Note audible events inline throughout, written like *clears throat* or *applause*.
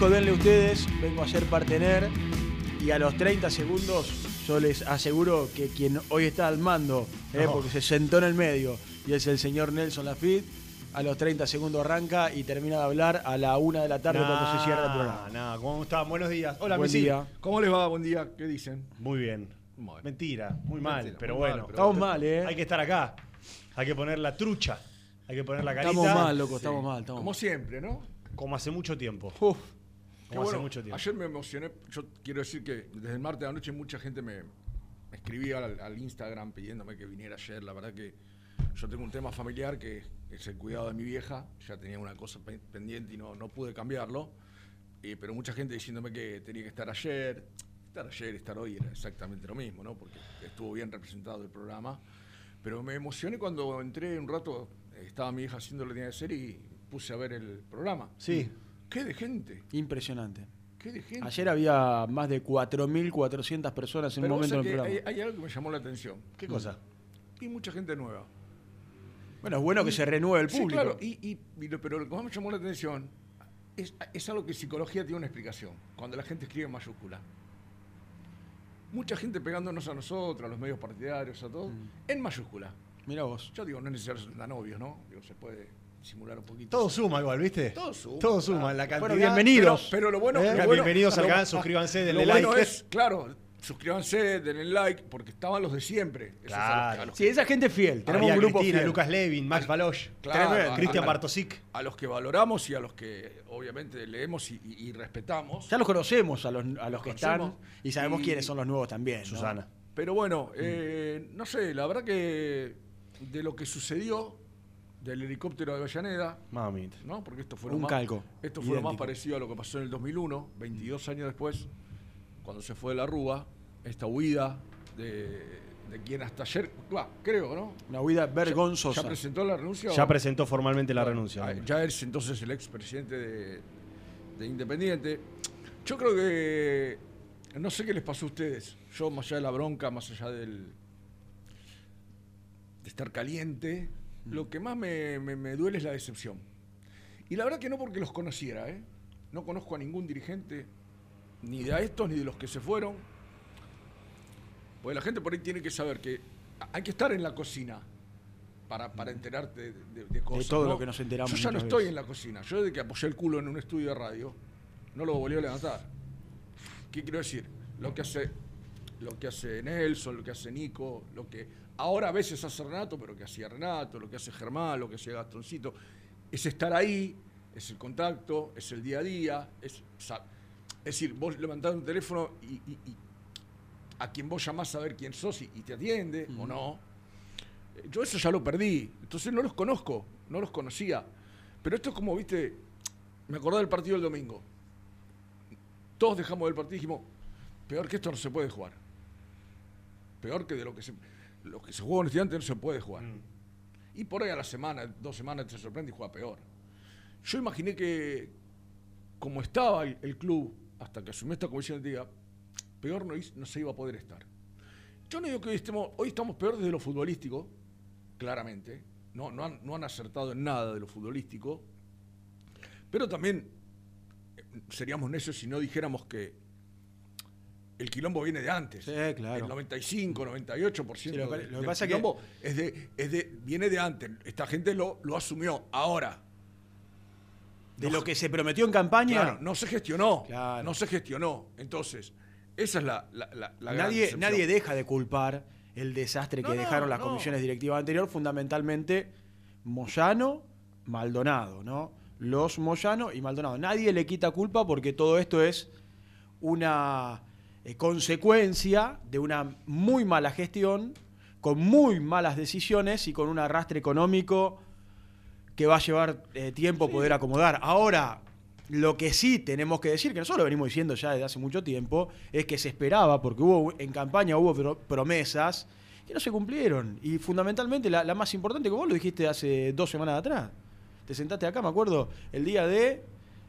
Dijo, denle ustedes, vengo a ser partener. Y a los 30 segundos yo les aseguro que quien hoy está al mando, eh, No. porque se sentó en el medio, y es el señor Nelson Lafitte, a los 30 segundos arranca y termina de hablar a la una de la tarde cuando se cierra el programa. No, ¿cómo están? Buenos días. Hola, Buen Messi. día. ¿Cómo les va? Buen día. ¿Qué dicen? Muy bien. Bueno. Mentira, muy mal, Mentira, pero muy mal, bueno. pero- Estamos mal, ¿eh? Hay que estar acá. Hay que poner la trucha. Hay que poner la carita. Estamos mal, loco, estamos mal. Estamos Como mal. siempre, ¿no? Como hace mucho tiempo. Uf, Qué Como hace bueno, mucho tiempo. Ayer me emocioné. Yo quiero decir que desde el martes de la noche mucha gente me, me escribía al, al Instagram pidiéndome que viniera ayer. La verdad que yo tengo un tema familiar que es el cuidado de mi vieja. Ya tenía una cosa pe- pendiente y no, no pude cambiarlo. Eh, pero mucha gente diciéndome que tenía que estar ayer. Estar ayer, estar hoy era exactamente lo mismo, ¿no? Porque estuvo bien representado el programa. Pero me emocioné cuando entré un rato, estaba mi hija haciendo lo que tenía que hacer y puse a ver el programa. Sí. ¿Qué de gente? impresionante. ¿Qué de gente? Ayer había más de 4.400 personas en Pero un momento sabés que programa. hay, hay algo que me llamó la atención. ¿Qué cosa? Y mucha gente nueva. Bueno, es bueno que se renueve el Sí, público. claro, y, pero lo que más me llamó la atención es, es algo que psicología tiene una explicación. Cuando la gente escribe en mayúscula. Mucha gente pegándonos a nosotros, a los medios partidarios, a todos, Mm. en mayúscula. Mira vos. Yo digo, no es necesario ser tan obvio, ¿no? Digo, se puede simular un poquito. Todo suma igual, ¿viste? Todo suma, Todo suma. claro. La cantidad. Bueno, bienvenidos. Pero, pero lo bueno, Eh, lo bueno- bienvenidos al canal, suscríbanse, denle lo bueno like. es, claro, suscríbanse, denle like, porque estaban los de siempre. Esos Claro. a los que- a los Sí, esa gente es fiel. Tenemos Había un grupo Cristina, fiel. Lucas Levin, Max Baloch, Claro, Cristian Bartosic. a los que valoramos y a los que obviamente leemos y, y- y respetamos. Ya los conocemos a los, a los que están conocemos. y sabemos Y- quiénes son los nuevos también. ¿no? Susana. Pero bueno, eh, no sé, la verdad que de lo que sucedió del helicóptero de Avellaneda, Mamita. ¿no? Porque esto fue lo Un más, calco, Esto fue lo más parecido a lo que pasó en el 2001, 22 años después, cuando se fue de la Rúa, esta huida de, de quien hasta ayer, va, creo, ¿no? Una huida ¿Ya vergonzosa. presentó la renuncia? Ya o- presentó formalmente la Bueno, renuncia. ah, Ya es entonces el expresidente de, de Independiente. Yo creo que. No sé qué les pasó a ustedes. Yo, más allá de la bronca, más allá del. de estar caliente, lo que más me, me- me duele es la decepción. Y la verdad que no porque los conociera, ¿eh? No conozco a ningún dirigente, ni de a estos ni de los que se fueron. Porque la gente por ahí tiene que saber que hay que estar en la cocina para, para enterarte de, de- de cosas. todo ¿no? lo que nos enteramos Yo ya no estoy en la cocina. Yo desde que apoyé el culo en un estudio de radio, no lo volví a levantar. ¿Qué quiero decir? Lo que hace, lo que hace Nelson, lo que hace Nico, lo que ahora a veces hace Renato, pero que hacía Renato, lo que hace Germán, lo que hacía Gastoncito, es estar ahí, es el contacto, es el día a día, es, decir, vos levantás un teléfono y, y- y a quien vos llamás a ver quién sos y, y te atiende o no. Eh, Yo eso ya lo perdí, entonces no los conozco, no los conocía. Pero esto es como, viste, me acordé del partido del domingo. Todos dejamos del partido y dijimos, peor que esto no se puede jugar. Peor que de lo que se, lo que se juega en estudiante no se puede jugar. Mm. Y por ahí a la semana, dos semanas te sorprende y juega peor. Yo imaginé que, como estaba el, el club hasta que asumió esta comisión de día, peor no, no se iba a poder estar. Yo no digo que hoy estemos, hoy estamos peor desde lo futbolístico, claramente. No, no, han, no han acertado en nada de lo futbolístico. Pero también eh, seríamos necios si no dijéramos que el quilombo viene de antes. Sí, claro. El 95, 98% Sí, lo que- de- lo que del pasa que- quilombo es de, es de, viene de antes. Esta gente lo, lo asumió. Ahora, De No- lo que se prometió en campaña, claro, no se gestionó. Claro. No se gestionó. Entonces, esa es la, la, la- la gran nadie, nadie deja de culpar el desastre No, que no, dejaron las no. comisiones directivas anteriores, fundamentalmente Moyano, Maldonado, ¿no? Los Moyano y Maldonado. Nadie le quita culpa porque todo esto es una eh, consecuencia de una muy mala gestión, con muy malas decisiones y con un arrastre económico que va a llevar eh, tiempo poder acomodar. Ahora, lo que sí tenemos que decir, que nosotros lo venimos diciendo ya desde hace mucho tiempo, es que se esperaba, porque hubo en campaña hubo pro- promesas que no se cumplieron. Y fundamentalmente la, la más importante, que vos lo dijiste hace dos semanas atrás. Te sentaste acá, me acuerdo, el día de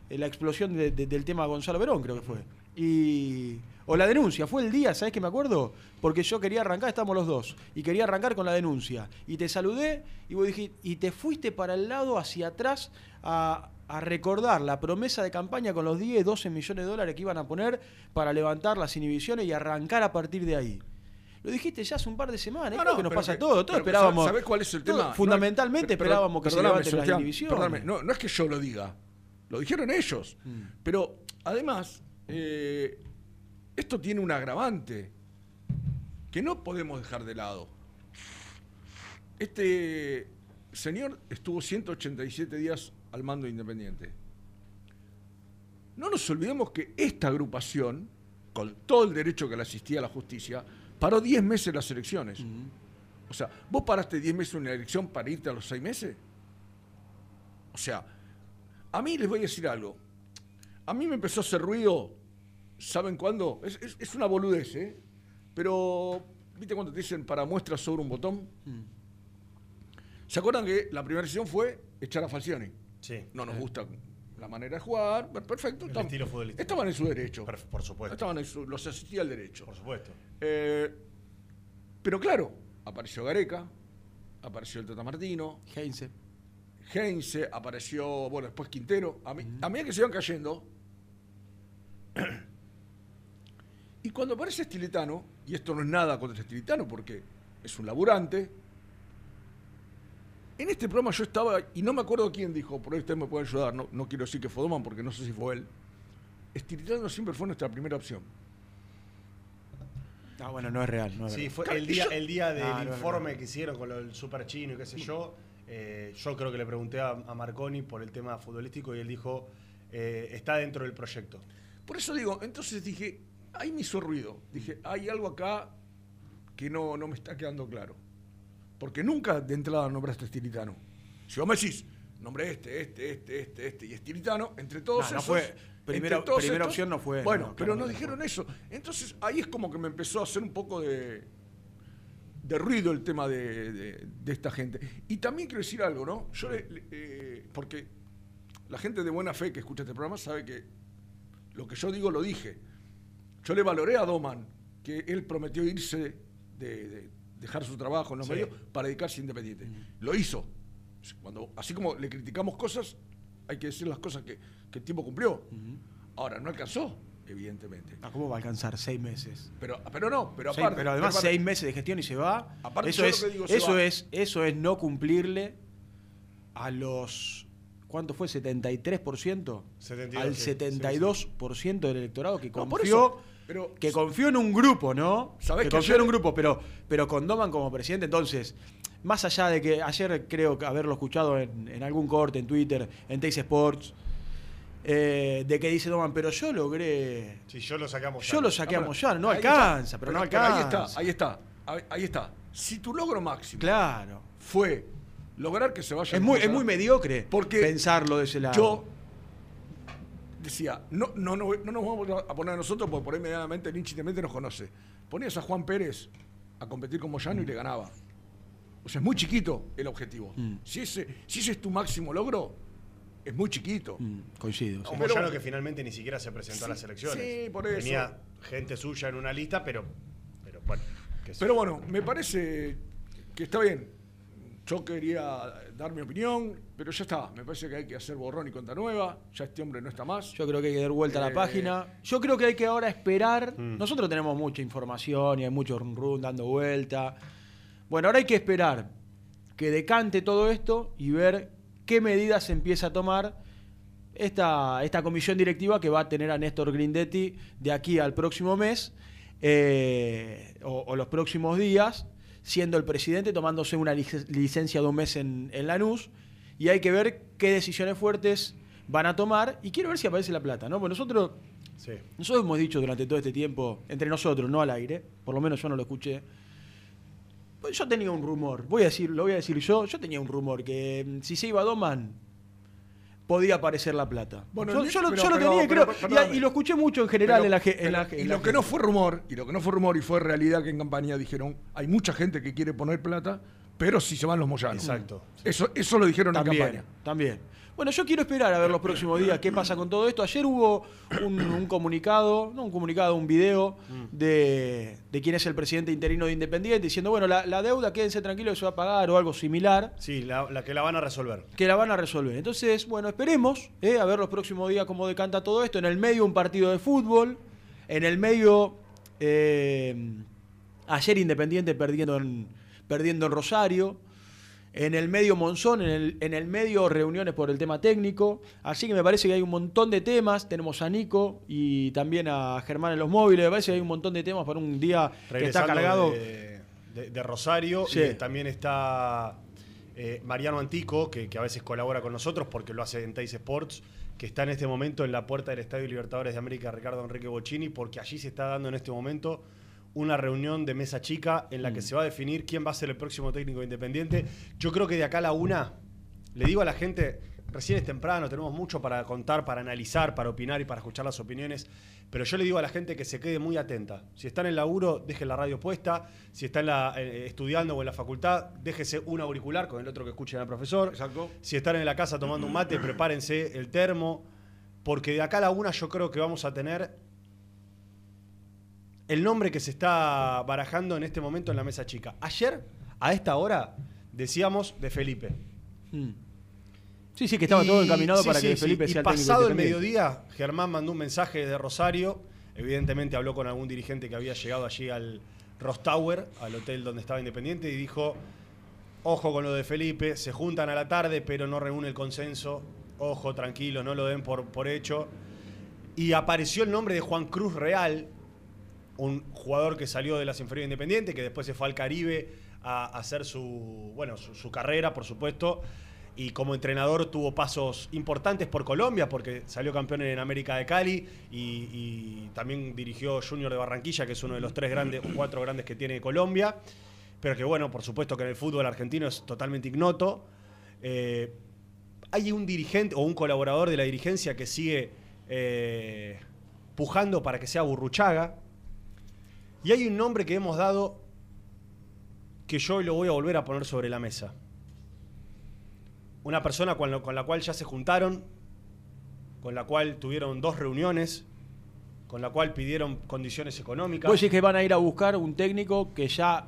eh, la explosión de- de- del tema Gonzalo Verón, creo que fue. Y. O la denuncia, fue el día, ¿sabes qué me acuerdo? Porque yo quería arrancar, estamos los dos, y quería arrancar con la denuncia. Y te saludé y vos dijiste, y te fuiste para el lado hacia atrás a, a recordar la promesa de campaña con los 10, 12 millones de dólares que iban a poner para levantar las inhibiciones y arrancar a partir de ahí. Lo dijiste ya hace un par de semanas, No, es lo no, que nos pasa que- todos. Todos esperábamos. ¿sabes cuál es el tema? Fundamentalmente esperábamos que se levanten las inhibiciones. no es que yo lo diga, lo dijeron ellos. Mm. Pero además, eh, esto tiene un agravante que no podemos dejar de lado. Este señor estuvo 187 días al mando independiente. No nos olvidemos que esta agrupación, con todo el derecho que le asistía a la justicia, paró 10 meses las elecciones. O sea, ¿vos paraste 10 meses en una elección para irte a los 6 meses? O sea, a mí les voy a decir algo. A mí me empezó a hacer ruido, ¿saben cuándo? Es, es- es una boludez, ¿eh? Pero, ¿viste cuando te dicen para muestra sobre un botón? ¿Se acuerdan que la primera decisión fue echar a Falcioni? Sí. No nos gusta la manera de jugar, per- perfecto. El estaban- estilo futbolístico. Estaban en su derecho. Por, por supuesto. Estaban en su, los asistía al derecho. Por supuesto. Eh, pero claro, apareció Gareca, apareció el Tata Martino, Heinze. Heinze, apareció, bueno, después Quintero. A mí, a medida que se iban cayendo. Y cuando aparece Estilitano, y esto no es nada contra Estilitano porque es un laburante. En este programa yo estaba, y no me acuerdo quién dijo, por ahí ustedes me pueden ayudar, no, no quiero decir que fue Doman porque no sé si fue él. Estilitano siempre fue nuestra primera opción. Ah, bueno, no es real. No es Sí, fue el día, el día del Ah, no, no, informe que hicieron con lo del super chino y qué sé yo. eh, yo creo que le pregunté a, a Marconi por el tema futbolístico y él dijo, eh, está dentro del proyecto. Por eso digo, entonces dije, ahí me hizo ruido. Dije, hay algo acá que no, no me está quedando claro. Porque nunca de entrada nombraste a Estilitano. Si vos me decís, nombré este, este, este, este, este y Estilitano, entre todos No, no esos, fue- primera- todos primera opción no fue, Bueno, no, pero no claramente dijeron eso. Entonces ahí es como que me empezó a hacer un poco de, de ruido el tema de, de- de esta gente. Y también quiero decir algo, ¿no? Yo le- le- eh, porque la gente de buena fe que escucha este programa sabe que lo que yo digo lo dije. Yo le valoré a Doman que él prometió irse de, de dejar su trabajo en los Sí. medios para dedicarse a Independiente. Lo hizo. Cuando, así como le criticamos cosas, hay que decir las cosas que, que el tiempo cumplió. Ahora, no alcanzó, evidentemente. Ah, ¿Cómo va a alcanzar seis meses? Pero, pero no, pero Sí, aparte. pero además aparte- seis meses de gestión y se va. Aparte, eso es, que digo, se eso va. es, eso es no cumplirle a los ¿cuánto fue? 73%. 72, al sí, 72% del electorado que No, por confió eso, pero- que confió en un grupo, ¿no? ¿Sabés que que confió en un grupo, pero pero con Doman como presidente, entonces más allá de que ayer creo que haberlo escuchado en, en algún corte en Twitter, en Teis Sports, eh, de que dice Doman, pero yo logré Sí, yo lo sacamos. yo ya. lo saqué a Moyano, no ahí alcanza, está. pero, no ahí alcanza. está, ahí está, ahí, ahí está. Si tu logro máximo Claro. fue lograr que se vaya Es muy, es muy mediocre Porque pensarlo de ese lado. Yo decía, no, no, no, no nos vamos a poner a nosotros porque por ahí medianamente independiente nos conoce. Ponías a Juan Pérez a competir con Moyano y le ganaba. O sea, es muy chiquito el objetivo. Mm. Si, ese, si ese es tu máximo logro, es muy chiquito. Mm, coincido. sí. Un Pero- Moyano que finalmente ni siquiera se presentó a las Sí, elecciones. sí, por eso. Tenía gente suya en una lista, pero, pero bueno. Pero bueno, me parece que está bien. Yo quería dar mi opinión, pero ya está. Me parece que hay que hacer borrón y cuenta nueva. Ya este hombre no está más. Yo creo que hay que dar vuelta a la Eh, página. Yo creo que hay que ahora esperar. Mm. Nosotros tenemos mucha información y hay mucho run run dando vuelta. Bueno, ahora hay que esperar que decante todo esto y ver qué medidas se empieza a tomar esta, esta comisión directiva que va a tener a Néstor Grindetti de aquí al próximo mes eh, o, o los próximos días, siendo el presidente, tomándose una lic- licencia de un mes en, en Lanús. Y hay que ver qué decisiones fuertes van a tomar. Y quiero ver si aparece la plata, ¿no? Porque nosotros Sí. nosotros hemos dicho durante todo este tiempo, entre nosotros, no al aire, por lo menos yo no lo escuché. Pues yo tenía un rumor, voy a decir, lo voy a decir yo, yo tenía un rumor que mm, si se iba Doman podía aparecer la plata. Bueno, yo, yo lo, pero- yo lo tenía, pero- creo, y- lo escuché mucho en general en la, en la- y lo que no fue rumor, y lo que no fue rumor y fue realidad que en campaña dijeron, hay mucha gente que quiere poner plata, pero si se van los moyanos. Exacto. Eso, eso lo dijeron en campaña. también. Bueno, yo quiero esperar a ver los próximos días qué pasa con todo esto. Ayer hubo un, un comunicado, no un comunicado, un video de, de quién es el presidente interino de Independiente diciendo, bueno, la, la deuda, quédense tranquilos, se va a pagar o algo similar, Sí, la, la que la van a resolver. que la van a resolver. Entonces, bueno, esperemos eh, a ver los próximos días cómo decanta todo esto. En el medio un partido de fútbol, en el medio eh, ayer Independiente perdiendo en, perdiendo en Rosario. En el medio Monzón, en el, en el medio reuniones por el tema técnico. Así que me parece que hay un montón de temas. Tenemos a Nico y también a Germán en los móviles. Me parece que hay un montón de temas para un día que está cargado. De, de- de Rosario. Sí. Y también está eh, Mariano Antico, que, que a veces colabora con nosotros porque lo hace en Teis Sports, que está en este momento en la puerta del Estadio Libertadores de América Ricardo Enrique Bocini, porque allí se está dando en este momento una reunión de mesa chica en Mm. la que se va a definir quién va a ser el próximo técnico de independiente. Yo creo que de acá a la una, le digo a la gente, recién es temprano, tenemos mucho para contar, para analizar, para opinar y para escuchar las opiniones, pero yo le digo a la gente que se quede muy atenta. Si está en el laburo, deje la radio puesta, si está en la, eh, estudiando o en la facultad, déjese un auricular con el otro que escuchen al profesor. Exacto. Si están en la casa tomando un mate, prepárense el termo, porque de acá a la una yo creo que vamos a tener el nombre que se está barajando en este momento en la mesa chica. Ayer, a esta hora, decíamos de Felipe. Mm. Sí, sí, que estaba todo Y- encaminado sí, para sí, que sí. Felipe Y sea el técnico pasado el mediodía, Germán mandó un mensaje desde Rosario. Evidentemente habló con algún dirigente que había llegado allí al Ross Tower, al hotel donde estaba Independiente, y dijo: Ojo con lo de Felipe, se juntan a la tarde, pero no reúne el consenso. Ojo, tranquilo, no lo den por, por hecho. Y apareció el nombre de Juan Cruz Real, un jugador que salió de las inferiores de Independiente, que después se fue al Caribe a, hacer su, bueno, su, carrera, por supuesto. Y como entrenador tuvo pasos importantes por Colombia, porque salió campeón en América de Cali y, y también dirigió Junior de Barranquilla, que es uno de los tres grandes, o cuatro grandes que tiene Colombia. Pero que bueno, por supuesto que en el fútbol argentino es totalmente ignoto. Eh, hay un dirigente o un colaborador de la dirigencia que sigue eh, pujando para que sea Burruchaga. Y hay un nombre que hemos dado que yo hoy lo voy a volver a poner sobre la mesa. Una persona con, lo- con la cual ya se juntaron, con la cual tuvieron dos reuniones, con la cual pidieron condiciones económicas. Vos decís que van a ir a buscar un técnico que ya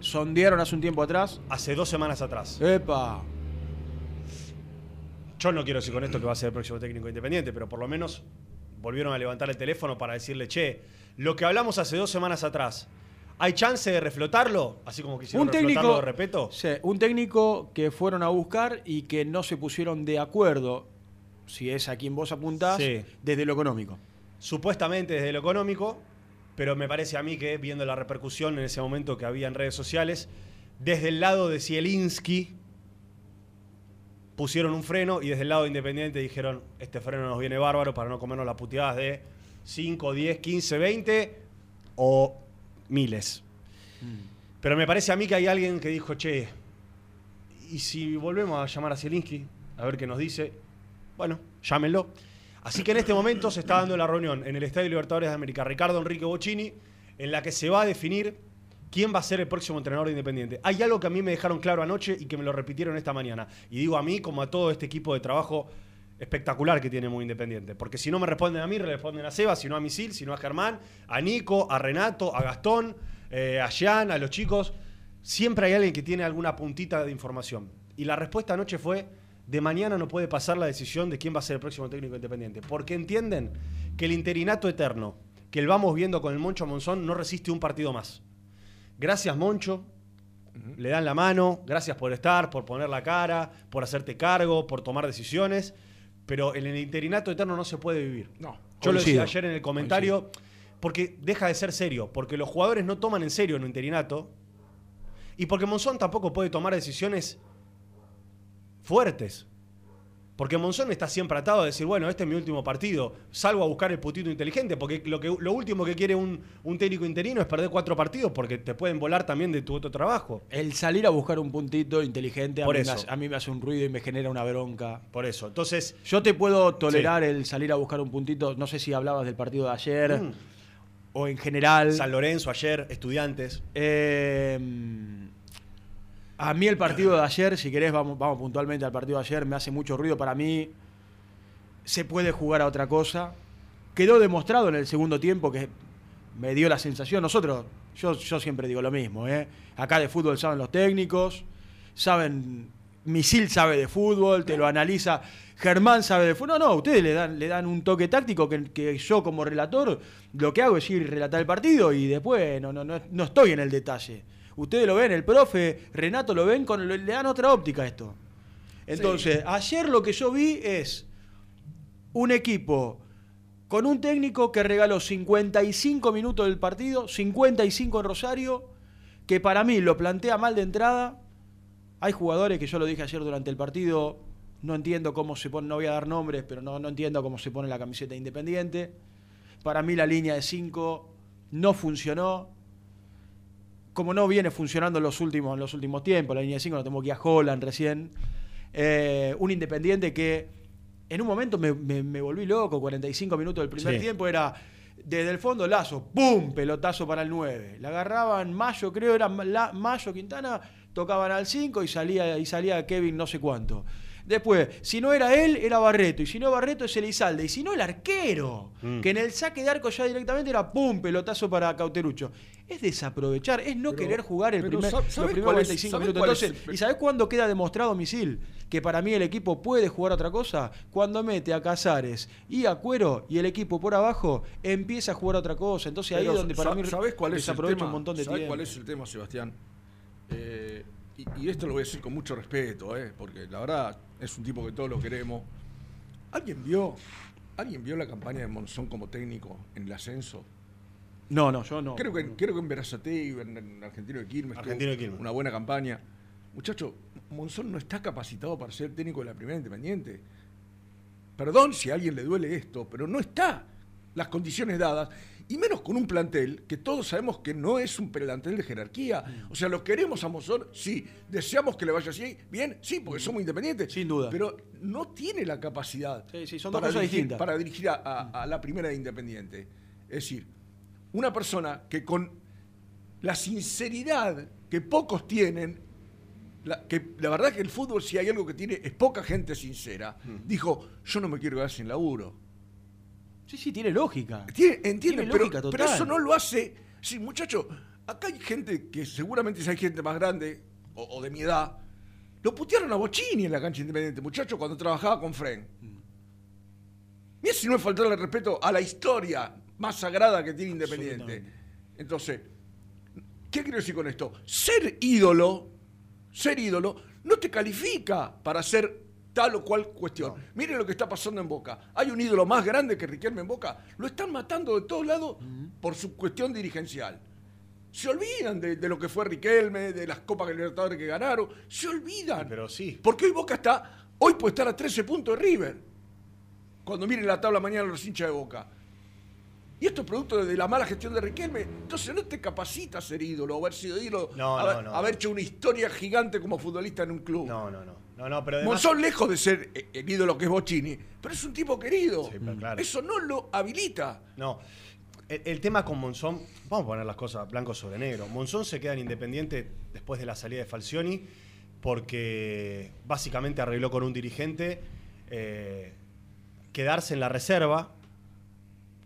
sondearon hace un tiempo atrás. Hace dos semanas atrás. ¡Epa! Yo no quiero decir con esto que va a ser el próximo técnico independiente, pero por lo menos volvieron a levantar el teléfono para decirle, che, lo que hablamos hace dos semanas atrás, ¿hay chance de reflotarlo? Así como quisieron Un reflotarlo técnico, de repeto. sí, un técnico que fueron a buscar y que no se pusieron de acuerdo, si es a quien vos apuntás, Sí. desde lo económico. Supuestamente desde lo económico, pero me parece a mí que viendo la repercusión en ese momento que había en redes sociales, desde el lado de Zielinski pusieron un freno y desde el lado de Independiente dijeron, este freno nos viene bárbaro para no comernos las puteadas de 5, 10, 15, 20 o miles. Pero me parece a mí que hay alguien que dijo, che, ¿y si volvemos a llamar a Zielinski? A ver qué nos dice. Bueno, llámenlo. Así que en este momento se está dando la reunión en el Estadio Libertadores de América, Ricardo Enrique Bocini, en la que se va a definir quién va a ser el próximo entrenador de Independiente. Hay algo que a mí me dejaron claro anoche y que me lo repitieron esta mañana. Y digo a mí como a todo este equipo de trabajo espectacular que tiene Muy Independiente. Porque si no me responden a mí, responden a Seba, si no a Misil, si no a Germán, a Nico, a Renato, a Gastón, eh, a Jean, a los chicos. Siempre hay alguien que tiene alguna puntita de información. Y la respuesta anoche fue, de mañana no puede pasar la decisión de quién va a ser el próximo técnico independiente. Porque entienden que el interinato eterno que el vamos viendo con el Moncho Monzón no resiste un partido más. Gracias Moncho, le dan la mano, gracias por estar, por poner la cara, por hacerte cargo, por tomar decisiones, pero en el interinato eterno no se puede vivir. No. Yo lo decía ayer en el comentario, porque deja de ser serio, porque los jugadores no toman en serio en un interinato y porque Monzón tampoco puede tomar decisiones fuertes. Porque Monzón está siempre atado a decir, bueno, este es mi último partido, salgo a buscar el putito inteligente, porque lo, que, lo último que quiere un, un técnico interino es perder cuatro partidos, porque te pueden volar también de tu otro trabajo. El salir a buscar un puntito inteligente a Por mí, eso. Me hace, a mí me hace un ruido y me genera una bronca. Por eso. Entonces, Yo te puedo tolerar el salir a buscar un puntito, no sé si hablabas del partido de ayer Mm. o en general. San Lorenzo ayer, estudiantes. Eh, a mí el partido de ayer, si querés, vamos, puntualmente al partido de ayer, me hace mucho ruido para mí. Se puede jugar a otra cosa. Quedó demostrado en el segundo tiempo que me dio la sensación. Nosotros, yo, siempre digo lo mismo, ¿eh? Acá de fútbol saben los técnicos, saben. Misil sabe de fútbol, te lo analiza. Germán sabe de fútbol. No, no, ustedes le dan, le dan un toque táctico que, que yo como relator lo que hago es ir relatar el partido y después no, no, no, no estoy en el detalle. Ustedes lo ven, el profe, Renato lo ven, con, le dan otra óptica a esto. Entonces, ayer lo que yo vi es un equipo con un técnico que regaló 55 minutos del partido, 55 en Rosario, que para mí lo plantea mal de entrada. Hay jugadores que yo lo dije ayer durante el partido, no entiendo cómo se pone, no voy a dar nombres, pero no, no entiendo cómo se pone la camiseta independiente. Para mí la línea de 5 no funcionó. Como no viene funcionando en los últimos, en los últimos tiempos, la línea de 5 no tengo que ir a Holland recién. Eh, un independiente que en un momento me, me- me volví loco, 45 minutos del primer Sí. tiempo era desde el fondo Lazo, ¡pum! Pelotazo para el 9. La agarraban Mayo, creo era la- Mayo Quintana, tocaban al 5 y salía, y salía Kevin no sé cuánto. Después, si no era él, era Barreto. Y si no Barreto, es Elizalde. Y si no, el arquero. Mm. Que en el saque de arco ya directamente era ¡pum! Pelotazo para Cauterucho. Es desaprovechar, es no Pero- querer jugar el primer, ¿sab- los primeros cuál es- 45 sabés minutos. es el- ¿y sabés cuándo queda demostrado, Misil? Que para mí el equipo puede jugar otra cosa. Cuando mete a Casares y a Cuero y el equipo por abajo empieza a jugar otra cosa. Entonces ahí es donde para mí ¿sabés cuál es el desaprovecha tema? un montón de ¿Sabés tiempo. cuál es el tema, Sebastián? Eh, y, y esto lo voy a decir con mucho respeto, eh, porque la verdad es un tipo que todos lo queremos. ¿Alguien vio, ¿Alguien vio la campaña de Monzón como técnico en el ascenso? No, no, yo no. Creo que, creo que en Berazategui, en, en Argentino de Quilmes, Argentino de Quilmes. una buena campaña. Muchacho, Monzón no está capacitado para ser técnico de la primera independiente. Perdón si a alguien le duele esto, pero no está las condiciones dadas, y menos con un plantel que todos sabemos que no es un plantel de jerarquía. Mm. O sea, lo queremos a Monzón, sí. Deseamos que le vaya así, bien, sí, porque somos independientes. Sin duda. Pero no tiene la capacidad Sí, sí, son dos para cosas dirigir- distintas. para dirigir a, a- a la primera de Independiente. Es decir, una persona que con la sinceridad que pocos tienen, la, que la verdad que el fútbol si hay algo que tiene es poca gente sincera, Mm. dijo, yo no me quiero quedar sin laburo. Sí, sí, tiene lógica. Tiene- entiende, Tiene pero, lógica pero total. eso no lo hace. Sí, muchacho, acá hay gente que seguramente si hay gente más grande o, o de mi edad. Lo putearon a Bochini en la cancha independiente, muchacho, cuando trabajaba con Fren. Mira si no es faltarle respeto a la historia más sagrada que tiene Independiente. Entonces, ¿qué quiero decir con esto? Ser ídolo, ser ídolo, no te califica para ser tal o cual cuestión. Miren lo que está pasando en Boca. Hay un ídolo más grande que Riquelme en Boca. Lo están matando de todos lados por su cuestión dirigencial. Se olvidan de, de lo que fue Riquelme, de las Copas Libertadores que ganaron. Se olvidan. Pero sí. Porque hoy Boca está, hoy puede estar a 13 puntos de River. Cuando miren la tabla mañana los hinchas de Boca. Y esto es producto de la mala gestión de Riquelme. Entonces no te capacita a ser ídolo, haber sido ídolo, No, haber, no, no. haber hecho una historia gigante como futbolista en un club. No, no, no. No, no, pero además. Monzón lejos de ser eh, el ídolo que es Bochini, pero es un tipo querido. Sí, pero claro. Eso no lo habilita. No. El, el tema con Monzón, vamos a poner las cosas blanco sobre negro. Monzón se queda en Independiente después de la salida de Falcioni porque básicamente arregló con un dirigente eh, quedarse en la reserva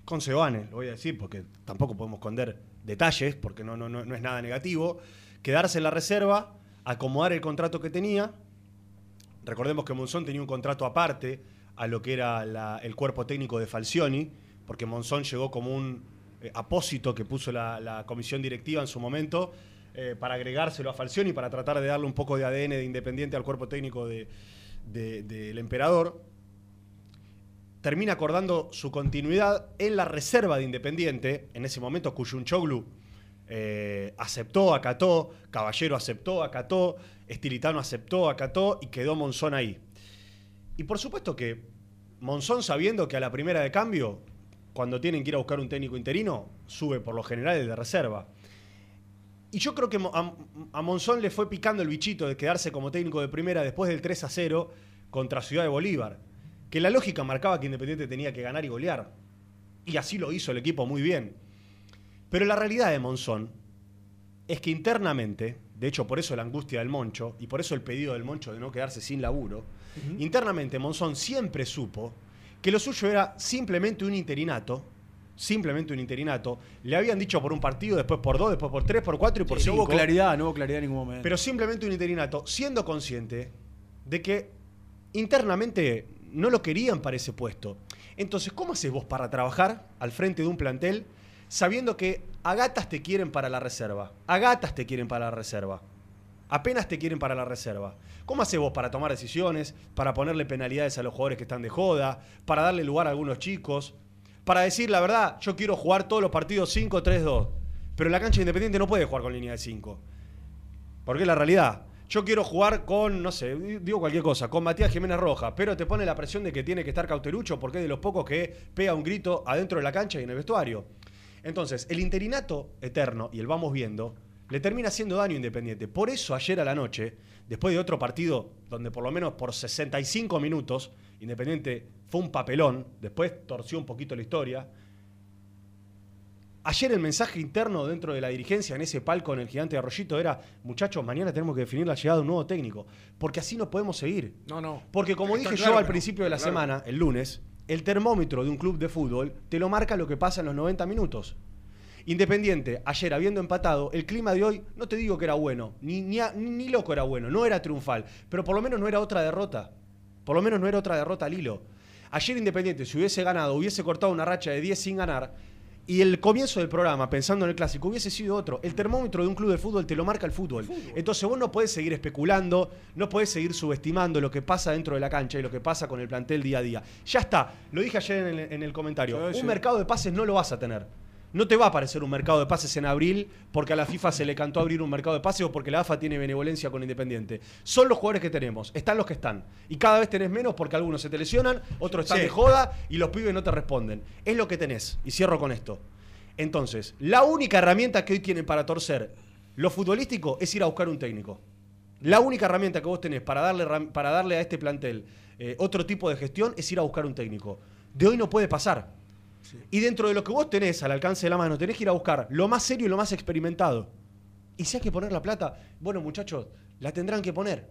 con Sebane, lo voy a decir porque tampoco podemos esconder detalles porque no, es nada negativo. Quedarse en la reserva, acomodar el contrato que tenía. Recordemos que Monzón tenía un contrato aparte a lo que era el cuerpo técnico de Falcioni, porque Monzón llegó como un eh, apósito que puso la, comisión directiva en su momento eh, para agregárselo a Falcioni, para tratar de darle un poco de ADN de independiente al cuerpo técnico de- de- del emperador termina acordando su continuidad en la reserva de Independiente, en ese momento Cuyunchoglu eh, aceptó, acató, Caballero aceptó, acató, Estilitano aceptó, acató y quedó Monzón ahí. Y por supuesto que Monzón sabiendo que a la primera de cambio, cuando tienen que ir a buscar un técnico interino, sube por lo general de reserva. Y yo creo que a, a Monzón le fue picando el bichito de quedarse como técnico de primera después del 3 a 0 contra Ciudad de Bolívar. Que la lógica marcaba que Independiente tenía que ganar y golear. Y así lo hizo el equipo muy bien. Pero la realidad de Monzón es que internamente, de hecho por eso la angustia del Moncho y por eso el pedido del Moncho de no quedarse sin laburo, internamente Monzón siempre supo que lo suyo era simplemente un interinato, simplemente un interinato. Le habían dicho por un partido, después por dos, después por tres, por cuatro y por Sí, no cinco. hubo claridad, no hubo claridad en ningún momento. Pero simplemente un interinato, siendo consciente de que internamente no lo querían para ese puesto. Entonces, ¿cómo haces vos para trabajar al frente de un plantel sabiendo que a gatas te quieren para la reserva? A gatas te quieren para la reserva. Apenas te quieren para la reserva. ¿Cómo haces vos para tomar decisiones, para ponerle penalidades a los jugadores que están de joda, para darle lugar a algunos chicos, para decir la verdad, yo quiero jugar todos los partidos 5-3-2, pero la cancha independiente no puede jugar con línea de 5? Porque es la realidad. Yo quiero jugar con, no sé, digo cualquier cosa, con Matías Jiménez Roja, pero te pone la presión de que tiene que estar cautelucho porque es de los pocos que pega un grito adentro de la cancha y en el vestuario. Entonces, el interinato eterno y el vamos viendo le termina haciendo daño Independiente. Por eso ayer a la noche, después de otro partido donde por lo menos por 65 minutos Independiente fue un papelón, después torció un poquito la historia, Ayer el mensaje interno dentro de la dirigencia en ese palco en el gigante de Arroyito era, muchachos, mañana tenemos que definir la llegada de un nuevo técnico, porque así no podemos seguir. No, no. Porque como Está dije claro yo al principio de la claro. semana, el lunes, el termómetro de un club de fútbol te lo marca lo que pasa en los 90 minutos. Independiente, ayer habiendo empatado, el clima de hoy, no te digo que era bueno, ni, ni, a- ni loco era bueno, no era triunfal, pero por lo menos no era otra derrota. Por lo menos no era otra derrota al hilo. Ayer Independiente, si hubiese ganado, hubiese cortado una racha de 10 sin ganar, y el comienzo del programa, pensando en el clásico, hubiese sido otro. El termómetro de un club de fútbol te lo marca el fútbol. Entonces vos no podés seguir especulando, no podés seguir subestimando lo que pasa dentro de la cancha y lo que pasa con el plantel día a día. Ya está, lo dije ayer en el, en el comentario. Sí, un mercado de pases no lo vas a tener. No te va a aparecer un mercado de pases en abril porque a la FIFA se le cantó abrir un mercado de pases o porque la AFA tiene benevolencia con Independiente. Son los jugadores que tenemos, están los que están. Y cada vez tenés menos porque algunos se te lesionan, otros están Sí. de joda y los pibes no te responden. Es lo que tenés. Y cierro con esto. Entonces, la única herramienta que hoy tienen para torcer lo futbolístico es ir a buscar un técnico. La única herramienta que vos tenés para darle, para darle a este plantel eh, otro tipo de gestión es ir a buscar un técnico. De hoy no puede pasar. Y dentro de lo que vos tenés al alcance de la mano, tenés que ir a buscar lo más serio y lo más experimentado. Y si hay que poner la plata, bueno, muchachos, la tendrán que poner.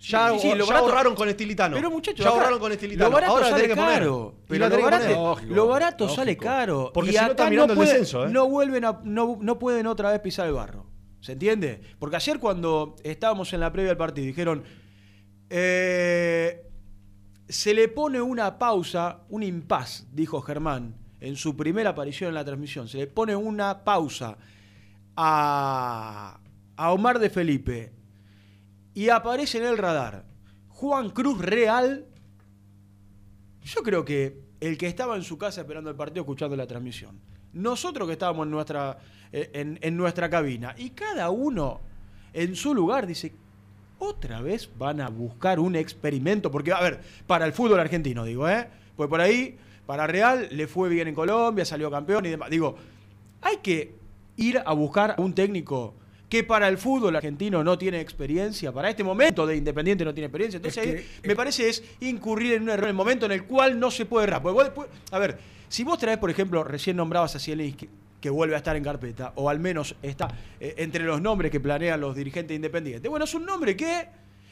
Ya, Sí, sí, ya barato- ahorraron con Estilitano. Pero muchachos, ya acá ahorraron con Estilitano. Lo barato Ahora sale que poner. caro. Pero lo barato, poner. Lógico, lo barato lógico. sale caro. Porque y si no acá estás mirando el puede- descenso, ¿eh? no vuelven a, no, no pueden otra vez pisar el barro. ¿Se entiende? Porque ayer cuando estábamos en la previa del partido dijeron eh, se le pone una pausa, un impas, dijo Germán en su primera aparición en la transmisión. Se le pone una pausa a, Omar de Felipe y aparece en el radar Juan Cruz Real. Yo creo que el que estaba en su casa esperando el partido escuchando la transmisión. Nosotros que estábamos en nuestra, eh, en nuestra cabina. Y cada uno en su lugar dice, otra vez van a buscar un experimento. Porque, a ver, para el fútbol argentino, digo, ¿eh? Pues por ahí, para Real le fue bien en Colombia, salió campeón y demás. Digo, hay que ir a buscar a un técnico que para el fútbol argentino no tiene experiencia, para este momento de Independiente no tiene experiencia. Entonces, Es ahí me parece es incurrir en un error en el momento en el cual no se puede errar. Porque vos después- a ver, si vos traes, por ejemplo, recién nombrabas a Zielinski, que vuelve a estar en carpeta, o al menos está eh, entre los nombres que planean los dirigentes independientes. Bueno, es un nombre que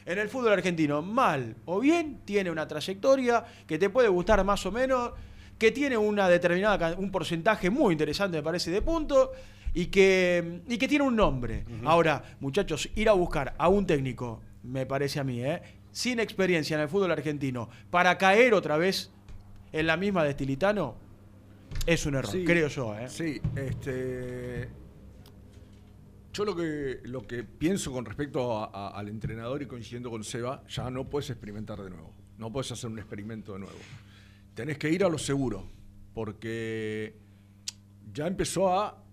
en el fútbol argentino, mal o bien, tiene una trayectoria que te puede gustar más o menos, que tiene una determinada, un porcentaje muy interesante, me parece, de puntos, y que, y que tiene un nombre. Ahora, muchachos, ir a buscar a un técnico, me parece a mí, ¿eh? sin experiencia en el fútbol argentino, para caer otra vez en la misma de Stilitano, es un error, Sí, creo yo. ¿eh? Sí, este. Yo lo que, lo que pienso con respecto a- a- al entrenador y coincidiendo con Seba, ya no puedes experimentar de nuevo. No puedes hacer un experimento de nuevo. Tenés que ir a lo seguro, porque ya empezó a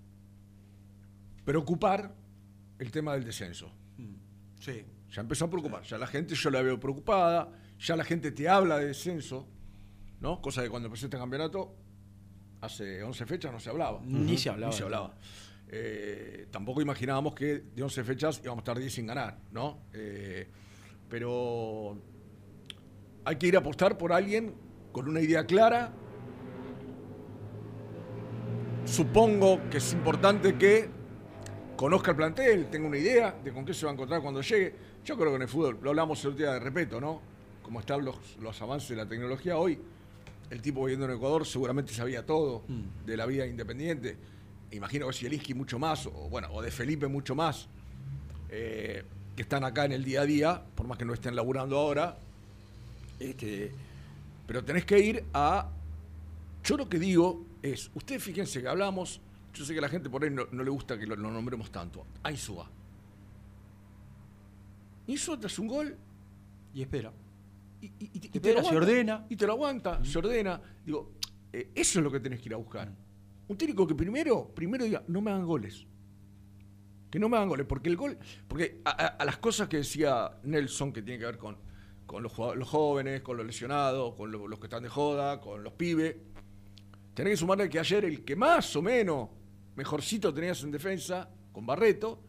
preocupar el tema del descenso. Sí. Ya empezó a preocupar. Ya la gente yo la veo preocupada, ya la gente te habla de descenso, ¿no? Cosa que cuando empezó este campeonato, hace 11 fechas no se hablaba. Ni se hablaba. Ni se hablaba. Eh, tampoco imaginábamos que de 11 fechas íbamos a estar 10 sin ganar, ¿no? Eh, pero hay que ir a apostar por alguien con una idea clara. Supongo que es importante que conozca el plantel, tenga una idea de con qué se va a encontrar cuando llegue. Yo creo que en el fútbol, lo hablamos el otro día de respeto, ¿no? Como están los, los avances de la tecnología hoy, el tipo viviendo en Ecuador seguramente sabía todo de la vida independiente. Imagino que Zielinski mucho más, o bueno, o de Felipe mucho más, eh, que están acá en el día a día, por más que no estén laburando ahora. Este, pero tenés que ir a. Yo lo que digo es, ustedes fíjense que hablamos, yo sé que a la gente por ahí no, no le gusta que lo, lo nombremos tanto. A Insúa. Hace un gol Y espera. Y, y- y- y te lo se aguanta, ordena. Y te lo aguanta, se ordena. Digo, eh, eso es lo que tenés que ir a buscar. Un técnico que primero, primero diga, no me hagan goles. Que no me hagan goles, porque el gol, porque a, a- a las cosas que decía Nelson, que tiene que ver con, con los, jóvenes, con los lesionados, con lo- los que están de joda, con los pibes, tenés que sumarle que ayer el que más o menos mejorcito tenías en defensa, con Barreto,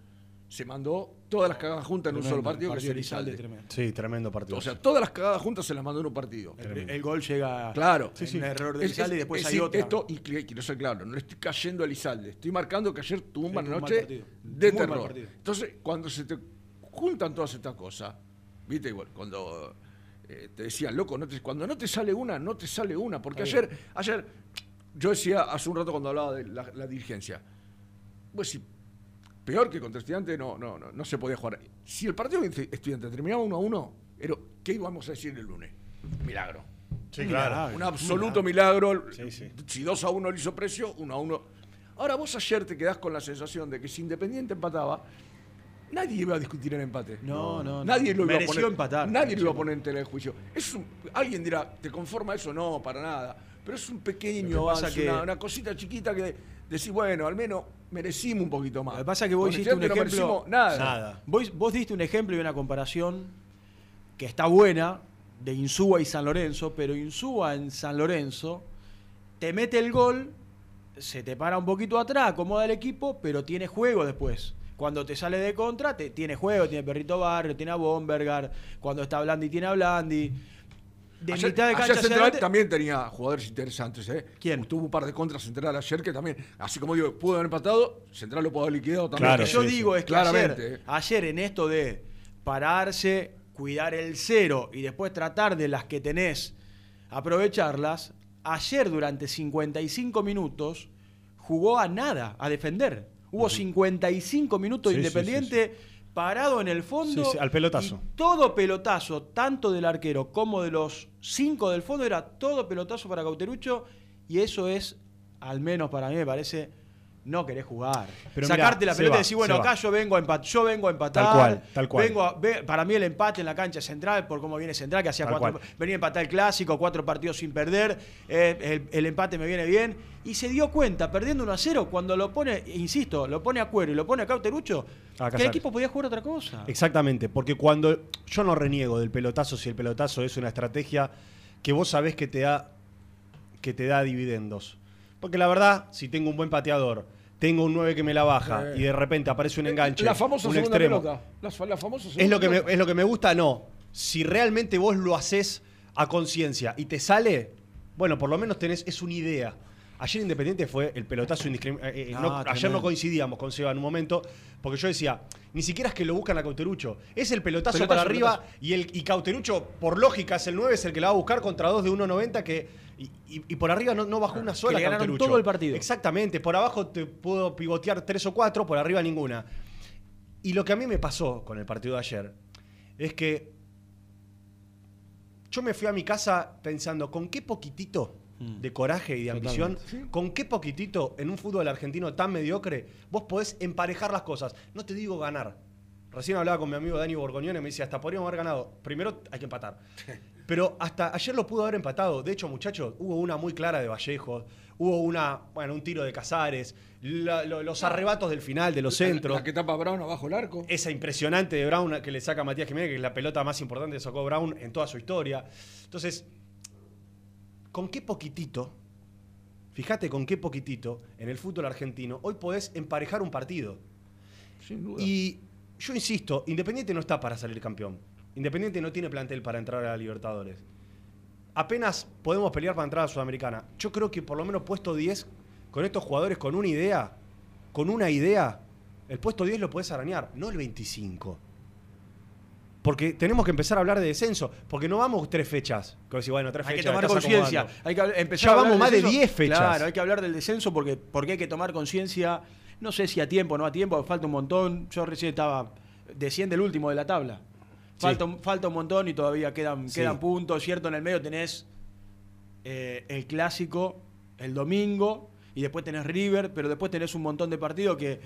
se mandó todas las cagadas juntas en un solo Tremendo, partido, que es partido el Elizalde, tremendo. Sí, tremendo partido. O sea, todas las cagadas juntas se las mandó en un partido. El, el gol llega Claro. en un error de Es- Elizalde y es- después es hay otra. Esto, y quiero ser claro, no le estoy cayendo a Elizalde. Estoy marcando que ayer tuvo un Sí, mal tuvo un mal noche partido. de Muy terror. partido. Entonces, cuando se te juntan todas estas cosas, viste, igual, cuando eh, te decían, loco, no te- cuando no te sale una, no te sale una. Porque ayer, ayer, yo decía hace un rato cuando hablaba de la, la dirigencia, pues si peor que contra estudiante no, no, no, no se podía jugar. Si el partido de estudiante terminaba 1 a 1, pero ¿qué íbamos a decir el lunes? Milagro. sí, claro. Un absoluto milagro. Sí, sí. Si 2 a 1 le hizo precio, 1 a 1. Ahora vos ayer te quedás con la sensación de que si Independiente empataba, nadie iba a discutir el empate. No, no, no. Nadie lo iba a poner. empatar. Nadie lo iba a poner en tela de juicio. Es un- alguien dirá, ¿te conforma eso? No, para nada. Pero es un pequeño avance, que- una, una cosita chiquita que decís, bueno, al menos merecimos un poquito más. Lo que pasa es que vos Con hiciste un no ejemplo- merecimos nada. Nada. Vos, vos diste un ejemplo y una comparación que está buena de Insúa y San Lorenzo, pero Insúa en San Lorenzo te mete el gol, se te para un poquito atrás, acomoda el equipo, pero tiene juego después. Cuando te sale de contra, te, tiene juego, tiene Perrito Barrio, tiene a Bombergar, cuando está Blandi, tiene a Blandi. De ayer, mitad de ayer cancha hacia Central adelante- también tenía jugadores interesantes, ¿eh? ¿Quién? Tuvo un par de contras Central ayer que también, así como digo, pudo haber empatado, Central lo pudo haber liquidado también. Claro, Lo que yo sí, digo sí. es que Claramente, ayer, eh. ayer en esto de pararse, cuidar el cero y después tratar de las que tenés, aprovecharlas, ayer durante 55 minutos jugó a nada, a defender. Hubo 55 minutos sí, Independiente parado en el fondo. Sí, sí, al pelotazo. y todo pelotazo, tanto del arquero como de los cinco del fondo, era todo pelotazo para Cauterucho. Y eso es, al menos para mí, me parece, no querés jugar. Pero Sacarte mirá, la pelota y decir, bueno, acá yo vengo a empatar, yo vengo a empatar. Tal cual, tal cual. Vengo a- ve- para mí el empate en la cancha central, por cómo viene central, que hacía Tal cuatro, cual. venía a empatar el clásico, cuatro partidos sin perder, eh, el, el empate me viene bien. Y se dio cuenta, perdiendo 1 a 0, cuando lo pone, insisto, lo pone a Cuero y lo pone a Cauterucho, A que el equipo podía jugar otra cosa. Exactamente, porque cuando yo no reniego del pelotazo si el pelotazo es una estrategia que vos sabés que te da que te da dividendos. Porque la verdad, si tengo un buen pateador, tengo un 9 que me la baja Sí. y de repente aparece un enganche, La famosa un segunda extremo. pelota. La, fa- la famosa ¿Es lo, que me. ¿Es lo que me gusta? No. Si realmente vos lo haces a conciencia y te sale, bueno, por lo menos tenés, es una idea. Ayer Independiente fue el pelotazo indiscriminado. No, ayer tremendo. no coincidíamos con Seba en un momento, porque yo decía, ni siquiera es que lo buscan a Cauterucho. Es el pelotazo, Pelotazo, para arriba pelotazo. y, el, y Cauterucho, por lógica, es el 9, es el que la va a buscar contra dos de 1.90 que. Y, y- y por arriba no, no bajó una sola le ganaron todo el partido. Exactamente. Por abajo te puedo pivotear tres o cuatro, por arriba ninguna. Y lo que a mí me pasó con el partido de ayer es que yo me fui a mi casa pensando con qué poquitito. De coraje y de ambición, con qué poquitito en un fútbol argentino tan mediocre vos podés emparejar las cosas. No te digo ganar. Recién hablaba con mi amigo Dani Borgoñone y me decía, hasta podríamos haber ganado. Primero hay que empatar. *laughs* Pero hasta ayer lo pudo haber empatado. De hecho, muchachos, hubo una muy clara de Vallejo, hubo una, bueno, un tiro de Casares, la- lo- los arrebatos del final, de los centros. La que tapa Brown abajo el arco. Esa impresionante de Brown que le saca a Matías Jiménez, que es la pelota más importante que sacó Brown en toda su historia. Entonces, ¿con qué poquitito? Fíjate con qué poquitito en el fútbol argentino hoy podés emparejar un partido. Sin duda. Y yo insisto, Independiente no está para salir campeón. Independiente no tiene plantel para entrar a la Libertadores. Apenas podemos pelear para entrar a la Sudamericana. Yo creo que por lo menos puesto 10, con estos jugadores con una idea, con una idea, el puesto 10 lo podés arañar, no el 25. Porque tenemos que empezar a hablar de descenso, porque no vamos tres fechas. Vos decís, bueno, tres Hay que tomar conciencia. Hay que empezar Ya a vamos más de descenso. 10 fechas. Claro, hay que hablar del descenso porque, porque hay que tomar conciencia. No sé si a tiempo o no a tiempo, falta un montón. Yo recién estaba. Desciende el último de la tabla. Falta, un- falta un montón y todavía quedan, Sí. quedan puntos. Cierto, en el medio tenés eh, el clásico el domingo y después tenés River, pero después tenés un montón de partidos que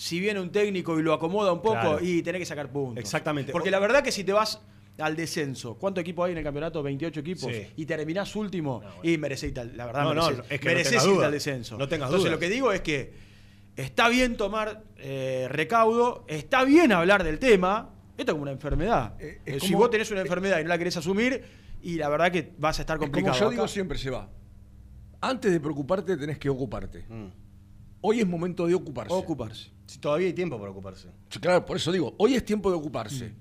si viene un técnico y lo acomoda un poco Claro. y tenés que sacar puntos. Exactamente. Porque la verdad que si te vas al descenso, ¿cuántos equipos hay en el campeonato? 28 equipos. Sí. Y terminás último y merecés, ir al- la verdad, No, no, es que no merecés tengas duda. al descenso. No tengas Entonces dudas. lo que digo es que está bien tomar eh, recaudo, está bien hablar del tema. Esto es como una enfermedad. Eh, es Eh, si como- vos tenés una enfermedad y no la querés asumir, y la verdad que vas a estar Como complicado. yo acá. digo siempre, se va. Antes de preocuparte, tenés que ocuparte. Mm. Hoy es momento de ocuparse. ocuparse. Si todavía hay tiempo para ocuparse. Claro, por eso digo, hoy es tiempo de ocuparse. Mm.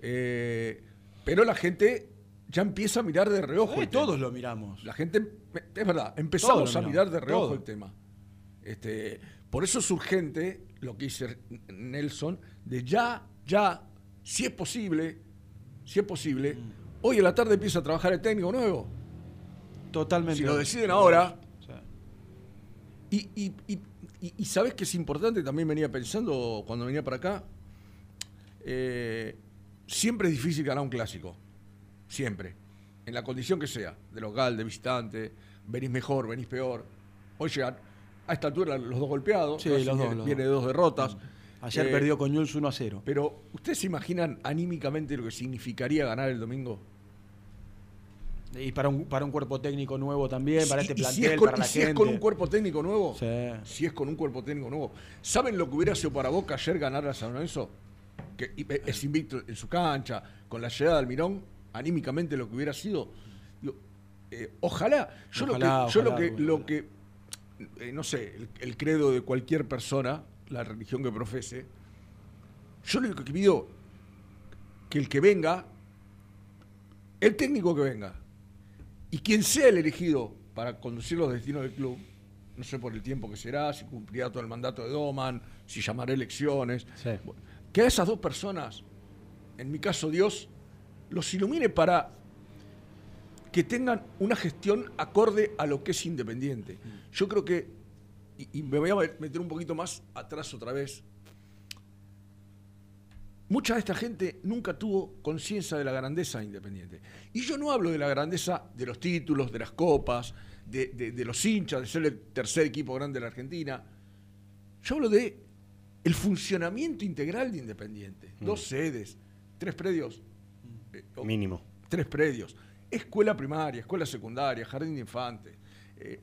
Eh, pero la gente ya empieza a mirar de reojo. El tema. todos lo miramos. La gente, es verdad, empezamos a mirar de reojo todo. el tema. Este, por eso es urgente lo que dice Nelson, de ya, ya, si es posible, si es posible, Mm. hoy en la tarde empieza a trabajar el técnico nuevo. Totalmente. Si lo deciden ahora, y, y- y sabes que es importante, también venía pensando cuando venía para acá, eh, siempre es difícil ganar un clásico, siempre, en la condición que sea, de local, de visitante, venís mejor, venís peor. Hoy llegan a esta altura los dos golpeados, Sí, los dos, viene, los viene dos. de dos derrotas. Ayer Eh, perdió con Jules 1 a 0. Pero, ¿ustedes se imaginan anímicamente lo que significaría ganar el domingo? Y para un, para un cuerpo técnico nuevo también, para Y- este y si plantel, es con, para y la si gente. es con un cuerpo técnico nuevo, Sí. si es con un cuerpo técnico nuevo. ¿Saben lo que hubiera sido para Boca ayer ganar a San Lorenzo? Que eh, es invicto en su cancha, con la llegada de Almirón, anímicamente lo que hubiera sido. Digo, eh, ojalá, yo Ojalá, lo que, yo lo que, ojalá. lo que eh, no sé, el, el credo de cualquier persona, la religión que profese, yo lo único que pido que el que venga, el técnico que venga, y quien sea el elegido para conducir los destinos del club, no sé por el tiempo que será, si cumplirá todo el mandato de Doman, si llamará elecciones, Sí. que a esas dos personas, en mi caso Dios, los ilumine para que tengan una gestión acorde a lo que es independiente. Yo creo que, y, y me voy a meter un poquito más atrás otra vez, mucha de esta gente nunca tuvo conciencia de la grandeza de Independiente. Y yo no hablo de la grandeza de los títulos, de las copas, de, de- de los hinchas, de ser el tercer equipo grande de la Argentina. Yo hablo de el funcionamiento integral de Independiente. Dos sedes, tres predios. eh, o- Mínimo. tres predios. Escuela primaria, escuela secundaria, jardín de infantes. eh,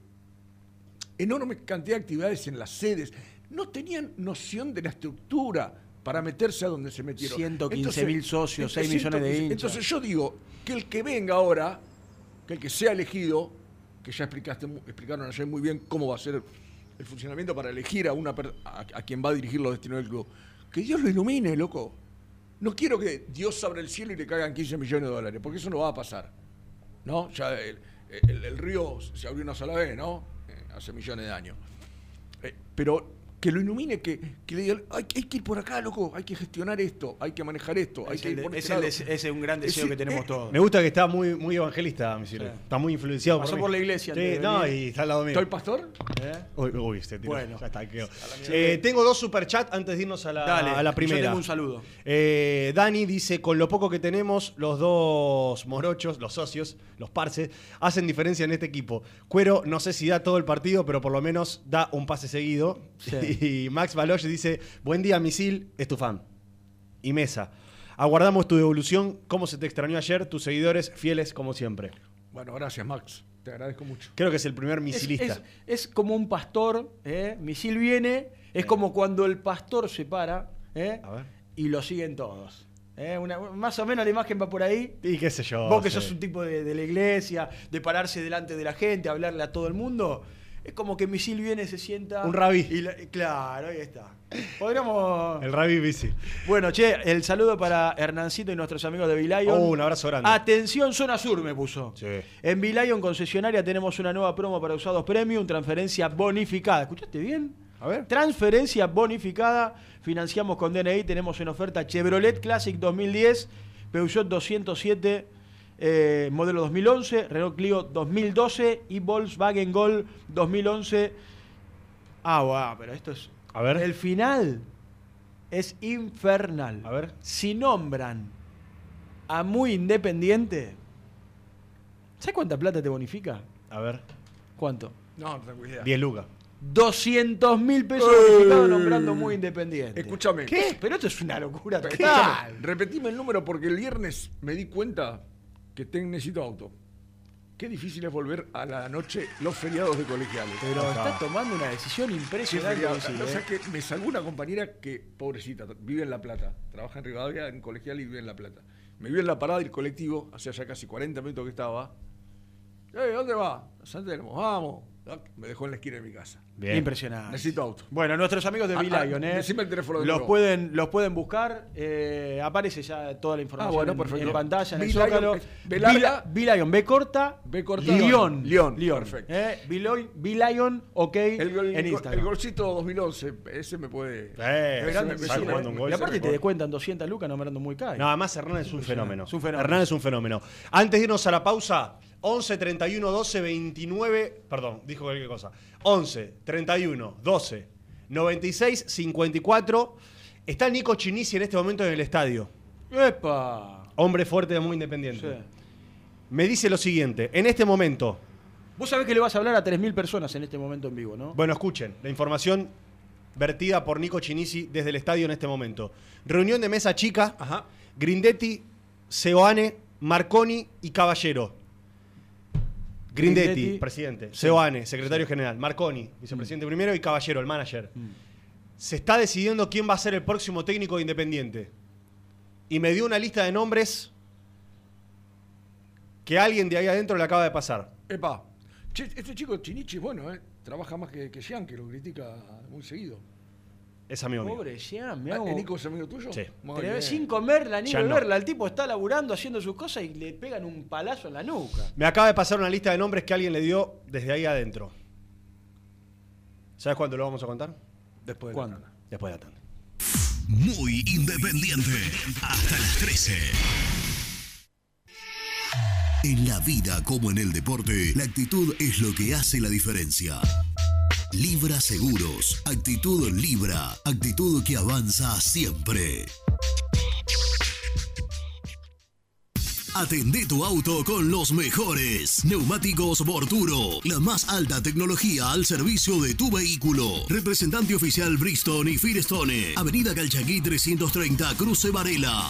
enorme cantidad de actividades en las sedes. No tenían noción de la estructura para meterse a donde se metieron. 115.000 socios, 6 millones de 115. hinchas. Entonces yo digo que el que venga ahora, que el que sea elegido, que ya explicaste, explicaron ayer muy bien cómo va a ser el funcionamiento para elegir a, una a, a quien va a dirigir los destinos del club. Que Dios lo ilumine, loco. No quiero que Dios abra el cielo y le caigan 15 millones de dólares, porque eso no va a pasar. ¿No? Ya el, el- el río se abrió una sola vez, ¿no? Eh, hace millones de años. Eh, pero que lo ilumine, que, que le diga, hay, hay que ir por acá, loco, hay que gestionar esto, hay que manejar esto, hay Es que ir por es este ese es un gran deseo Ese- que tenemos eh, todos. Me gusta que está muy, muy evangelista, mi. Está muy influenciado Pasó mí. por la iglesia Sí, no, y está al lado mío. ¿Está el pastor? ¿Eh? Uy, uy, se tiró. Bueno. Ya está, quedó. Eh, tengo dos superchats antes de irnos a la, Dale, a la yo primera. tengo un saludo. Eh, Dani dice, con lo poco que tenemos, los dos morochos, los socios, los parces, hacen diferencia en este equipo. Cuero, no sé si da todo el partido, pero por lo menos da un pase seguido. Sí. *laughs* *laughs* Y Max Baloche dice, buen día, Misil, es tu fan. Y Mesa, aguardamos tu devolución. ¿Cómo se te extrañó ayer? Tus seguidores fieles como siempre. Bueno, gracias, Max. Te agradezco mucho. Creo que es el primer misilista. es- es como un pastor, ¿eh? misil viene, es como cuando el pastor se para ¿eh? Y lo siguen todos. ¿eh? Una- más o menos la imagen va por ahí. Y qué sé yo. Vos que sí. sos un tipo de, de la iglesia, de pararse delante de la gente, hablarle a todo el mundo, es como que Misil viene, se sienta. Un rabí. y la- claro, ahí está. Podríamos. El Rabi Bici. Bueno, che, el saludo para Hernancito y nuestros amigos de Vilayon. Oh, un abrazo grande. Atención, zona sur me puso. Sí. En Vilayon concesionaria tenemos una nueva promo para usados premium, transferencia bonificada. ¿Escuchaste bien? A ver. Transferencia bonificada. Financiamos con DNI. Tenemos en oferta Chevrolet Classic 2010, Peugeot 207, eh, modelo 2011, Renault Clio 2012 y Volkswagen Gol 2011. Ah, guau, pero esto es. A ver. El final es infernal. A ver. Si nombran a muy independiente, ¿sabes cuánta plata te bonifica? A ver. ¿Cuánto? No, no tengo idea. 10 lucas. 200 mil pesos bonificados nombrando muy independiente. Escúchame. ¿Qué? Pero esto es una locura total. repetime el número porque el viernes me di cuenta que te necesito auto. Qué difícil es volver a la noche los feriados de colegiales. Pero está tomando una decisión Sí, impresionante. O ¿eh? sea que me salvó una compañera que, pobrecita, vive en La Plata. Trabaja en Rivadavia, en colegial y vive en La Plata. Me vio en la parada del colectivo, hace ya casi 40 minutos que estaba. Eh, ¿dónde va? A San Telmo, vamos. Me dejó en la esquina de mi casa. Bien. Impresionante. Necesito auto. Bueno, nuestros amigos de Ah, Vilayon, ah, ¿eh? decime el teléfono de los nuevo. pueden, los pueden buscar. eh, aparece ya toda la información Ah, bueno, en- perfecto. en, pantalla, en el Vilayon, Zócalo. Vilayon, B corta. B corta, Lyon. Lyon, Lyon. perfecto. ¿eh? Vilayon, ok. El, gol- en el, Instagram. el golcito 2011, ese me puede. Eh, Grande, me- sí, un gol. Y aparte te descuentan 200 lucas nombrando muy caro. No, además Hernán es un fenómeno. Es un fenómeno. Hernán es un fenómeno. Antes de irnos a la pausa, 11 31 12 29. Perdón, dijo cualquier cosa. 11 31 12 96 54. Está Nico Chinisi en este momento en el estadio. ¡Epa! Hombre fuerte, muy Sí. independiente. Me dice lo siguiente: en este momento, Vos sabés que le vas a hablar a 3.000 personas en este momento en vivo, ¿no? bueno, escuchen, la información vertida por Nico Chinisi desde el estadio en este momento. Reunión de mesa chica. Ajá. Grindetti, Seoane, Marconi y Caballero. Grindetti, Grindetti. presidente. Seoane, secretario general. Marconi, vicepresidente primero. Y Caballero, el manager. Se está decidiendo quién va a ser el próximo técnico de Independiente. Y me dio una lista de nombres que alguien de ahí adentro le acaba de pasar. Epa. Che, este chico Chinichi es bueno, ¿eh? Trabaja más que, que Jean, que lo critica muy seguido. Es amigo mío. Pobre Jean, me Ah, hago... ¿el Nico es amigo tuyo? Sí. Muy sin comerla ni Ya no. beberla. El tipo está laburando, haciendo sus cosas y le pegan un palazo en la nuca. Me acaba de pasar una lista de nombres que alguien le dio desde ahí adentro. ¿Sabes cuándo lo vamos a contar? Después de ¿Cuándo? la tanda. Después de la tanda. Muy independiente. Hasta las 13. En la vida como en el deporte, la actitud es lo que hace la diferencia. Libra Seguros. Actitud Libra. Actitud que avanza siempre. Atendé tu auto con los mejores. Neumáticos Borturo. La más alta tecnología al servicio de tu vehículo. Representante oficial Bristol y Firestone. Avenida Calchaquí 330, Cruce Varela.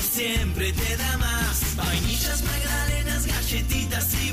Siempre te da más. Vainillas, magdalenas, galletitas y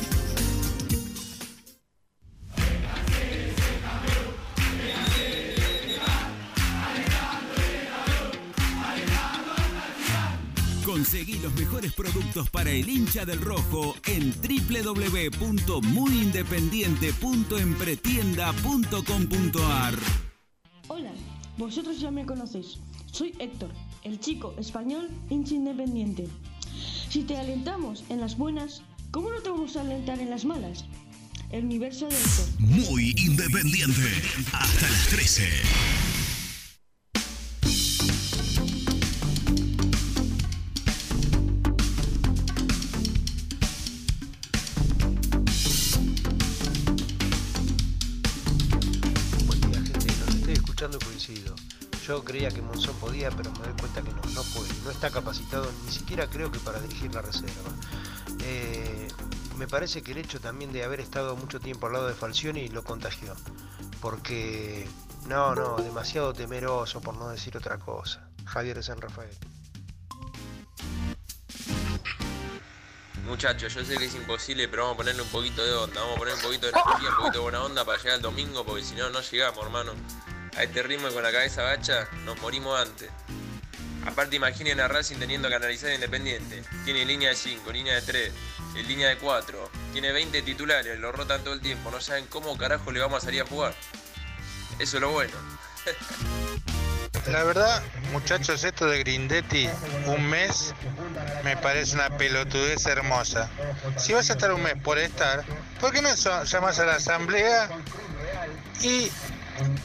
Conseguí los mejores productos para el hincha del rojo en www.muyindependiente.empretienda.com.ar. Hola, vosotros ya me conocéis. Soy Héctor, el chico español hincha independiente. Si te alentamos en las buenas, ¿cómo no te vamos a alentar en las malas? El universo de Héctor. Muy independiente. Hasta las 13. Yo creía que Monzón podía, pero me doy cuenta que no, no puede. No está capacitado, ni siquiera creo que para dirigir la reserva. Eh, me parece que el hecho también de haber estado mucho tiempo al lado de Falcioni lo contagió. Porque, no, no, demasiado temeroso, por no decir otra cosa. Javier de San Rafael. Muchachos, yo sé que es imposible, pero vamos a ponerle un poquito de onda, vamos a poner un poquito de energía, un poquito de buena onda para llegar el domingo, porque si no, no llegamos, hermano. A este ritmo y con la cabeza bacha, nos morimos antes. Aparte, imaginen a Racing teniendo que analizar Independiente. Tiene línea de 5, línea de 3, en línea de 4. Tiene 20 titulares, lo rotan todo el tiempo. No saben cómo carajo le vamos a salir a jugar. Eso es lo bueno. La verdad, muchachos, esto de Grindetti, un mes, me parece una pelotudez hermosa. Si vas a estar un mes por estar, ¿por qué no llamas a la asamblea y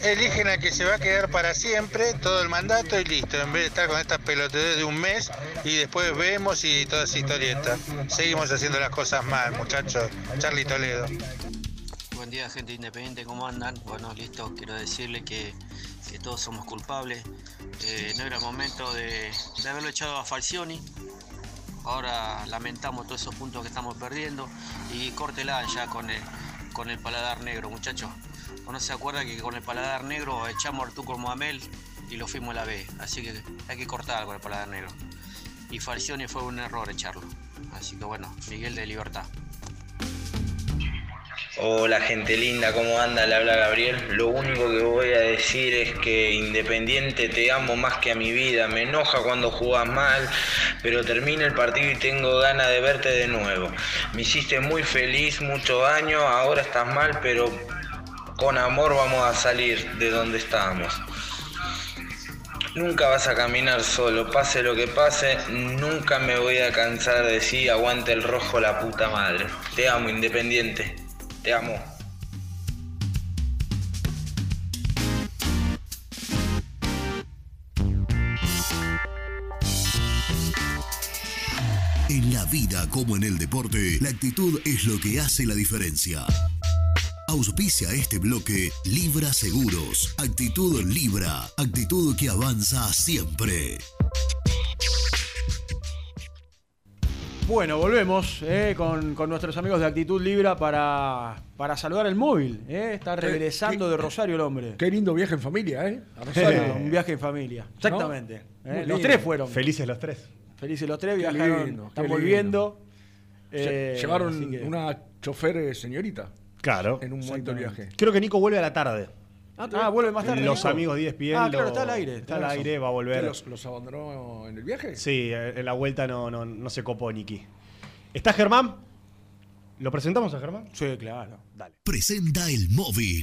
eligen a que se va a quedar para siempre todo el mandato y listo, en vez de estar con estas pelotudez de un mes y después vemos y toda esa historieta. Seguimos haciendo las cosas mal, muchachos. Charlie Toledo. Buen día, gente independiente, ¿cómo andan? Bueno, listo, quiero decirle que, que todos somos culpables. Eh, no era momento de, de haberlo echado a Falcioni. Ahora lamentamos todos esos puntos que estamos perdiendo y córtela ya con el, con el paladar negro, muchachos. Uno se acuerda que con el paladar negro echamos a Arturo Moamel y lo fuimos a la B. Así que hay que cortar con el paladar negro. Y Falcioni fue un error echarlo. Así que bueno, Miguel de Libertad. Hola gente linda, ¿cómo anda? Le habla Gabriel. Lo único que voy a decir es que Independiente te amo más que a mi vida. Me enoja cuando jugás mal, pero termina el partido y tengo ganas de verte de nuevo. Me hiciste muy feliz muchos años, ahora estás mal, pero con amor vamos a salir de donde estábamos. Nunca vas a caminar solo, pase lo que pase, nunca me voy a cansar de decir aguante el rojo la puta madre. Te amo, Independiente. Te amo. En la vida como en el deporte, la actitud es lo que hace la diferencia. Auspicia este bloque Libra Seguros. Actitud Libra. Actitud que avanza siempre. Bueno, volvemos eh, con, con nuestros amigos de Actitud Libra para, para saludar el móvil. eh. Está regresando qué- de Rosario el hombre. Qué lindo viaje en familia, ¿eh? A Rosario. un viaje en familia. Exactamente. Eh. Los tres fueron. Felices los tres. Felices los tres, Qué viajaron. lindo, están volviendo. Eh, Llevaron que- una chofer señorita. Claro. En un momento del viaje. Creo que Nico vuelve a la tarde. Ah, vuelve más tarde. Los Nico. amigos de ESPN. Ah, claro, está al aire. Está al aire, va a volver. ¿Que los, los abandonó en el viaje? Sí, en la vuelta no, no, no se copó Niki. ¿Está Germán? ¿Lo presentamos a Germán? Sí, claro. Dale. Presenta el móvil.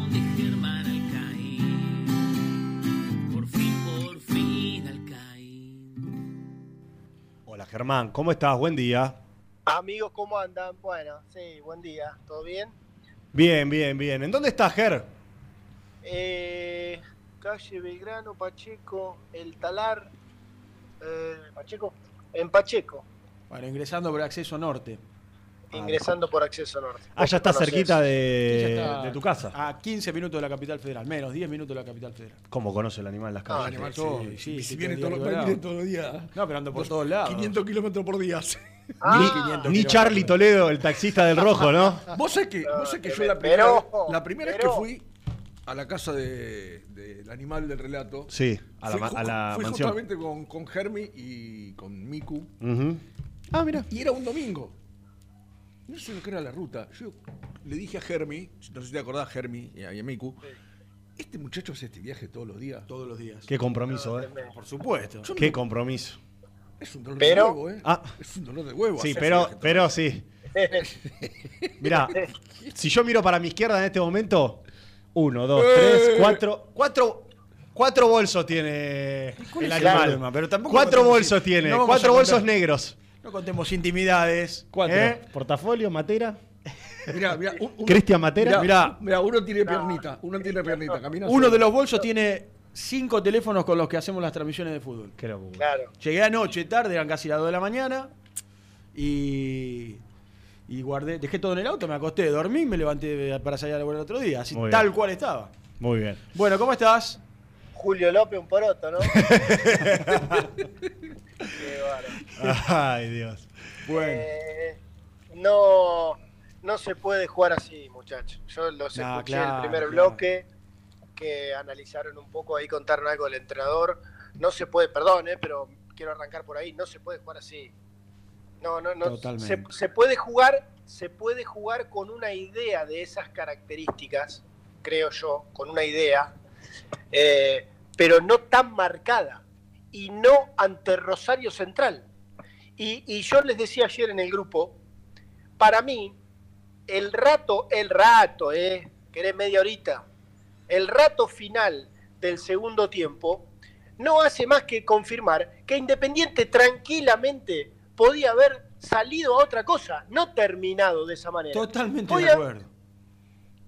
Germán, ¿cómo estás? Buen día. Amigos, ¿cómo andan? Bueno, sí, buen día. ¿Todo bien? Bien, bien, bien. ¿En dónde estás, Ger? Eh, calle Belgrano, Pacheco, El Talar. eh, Pacheco. En Pacheco, Bueno, ingresando por acceso norte. Ingresando por acceso norte. Ah, ya está cerquita de, ya está de tu casa. A 15 minutos de la capital federal, menos 10 minutos de la capital federal. ¿Cómo conoce el animal las calles? animal, sí, sí, Y sí, si viene todo todo- todos los días. No, pero ando por Dos- todos lados. 500 kilómetros por día. *laughs* Ah, Ni, 500 ni. Charlie Toledo, el taxista del rojo, ¿no? *laughs* Vos sabés que, vos sabés que yo la primera, pero- vez, la primera vez pero- que fui a la casa de- del animal del relato, Sí, a la, fui, a la fui mansión. justamente con, con Germi y con Miku. Ujú. Ah, mira. Y era un domingo. No sé lo que era la ruta. Yo le dije a Germi, no sé si te acordás, Germi y a, Miku, este muchacho hace este viaje todos los días. Todos los días. Qué compromiso, ¿eh? Por supuesto. Yo Qué no- compromiso. es un dolor Pero- de huevo, ¿eh? Ah. Es un dolor de huevo. Sí, hacer pero, ese viaje pero sí. Mirá, si yo miro para mi izquierda en este momento, uno, dos, Eh. tres, cuatro, cuatro, cuatro bolsos tiene el el animal. problema? Pero tampoco cuatro bolsos tiene, no vamos a cuatro bolsos contar- negros. No contemos intimidades. Cuatro. ¿eh? Portafolio, matera. Mirá, mirá, un- un- Cristian Matera. mirá, Mirá. uno tiene piernita, uno tiene piernita, camina Uno solo. de los bolsos tiene cinco teléfonos con los que hacemos las transmisiones de fútbol. Qué locura. Claro. Llegué anoche tarde, eran casi las 2 de la mañana. Y, y guardé, dejé todo en el auto, me acosté, dormí y me levanté para salir a la el otro día. Así Muy bien. tal cual estaba. Muy bien. Bueno, ¿cómo estás? Julio López, un poroto, ¿no? *laughs* Qué. Ay, Dios. Eh, no, no se puede jugar así, muchachos. Yo los escuché claro, el primer claro. bloque, que analizaron un poco ahí, contaron algo del entrenador. No se puede, perdón, eh, pero quiero arrancar por ahí, no se puede jugar así. No, no, no. Se, Totalmente. se puede jugar, se puede jugar con una idea de esas características, creo yo, con una idea, eh, pero no tan marcada y no ante Rosario Central. Y, y yo les decía ayer en el grupo, para mí, el rato, el rato, eh, querés media horita, el rato final del segundo tiempo no hace más que confirmar que Independiente tranquilamente podía haber salido a otra cosa, no terminado de esa manera. Totalmente Podía- de acuerdo.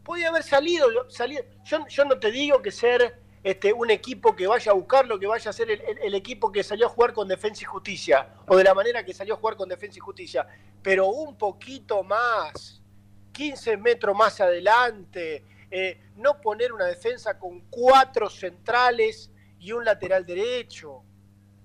podía haber salido, salido. Yo, yo no te digo que ser este, un equipo que vaya a buscarlo, que vaya a ser el, el- el equipo que salió a jugar con Defensa y Justicia, o de la manera que salió a jugar con Defensa y Justicia, pero un poquito más, 15 metros más adelante, eh, no poner una defensa con cuatro centrales y un lateral derecho.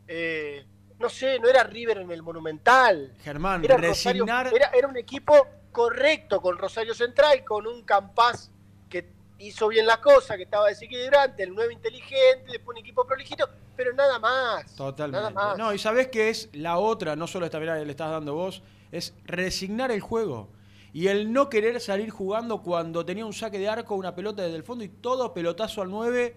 Eh, no sé, no era River en el Monumental. Germán, Era, Rosario- resignar. era, era un equipo correcto con Rosario Central, con un Campás que hizo bien las cosas, que estaba desequilibrante, el nuevo inteligente, después un equipo prolijito, pero nada más. Totalmente. Nada más. No, y sabés que es la otra, no solo esta mirada que le estás dando vos, es resignar el juego. Y el no querer salir jugando cuando tenía un saque de arco, una pelota desde el fondo y todo pelotazo al 9,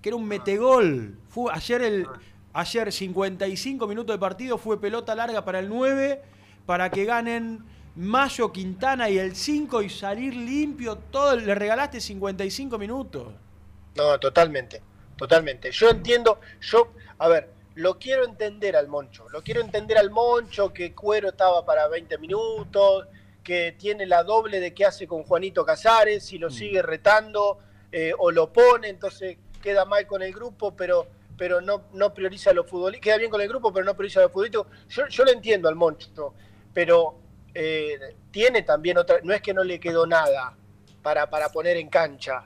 que era un metegol. Fue ayer el ayer 55 minutos de partido fue pelota larga para el 9 para que ganen Mayo, Quintana y el 5 y salir limpio todo, le regalaste 55 minutos. No, totalmente, totalmente. Yo entiendo, yo, a ver, lo quiero entender al Moncho, lo quiero entender al Moncho, que Cuero estaba para 20 minutos, que tiene la doble de que hace con Juanito Casares, si lo sigue retando eh, o lo pone, entonces queda mal con el grupo, pero pero no, no prioriza lo futbolístico, queda bien con el grupo, pero no prioriza lo futbolístico. Yo, yo lo entiendo al Moncho, pero eh, tiene también otra, no es que no le quedó nada para, para poner en cancha.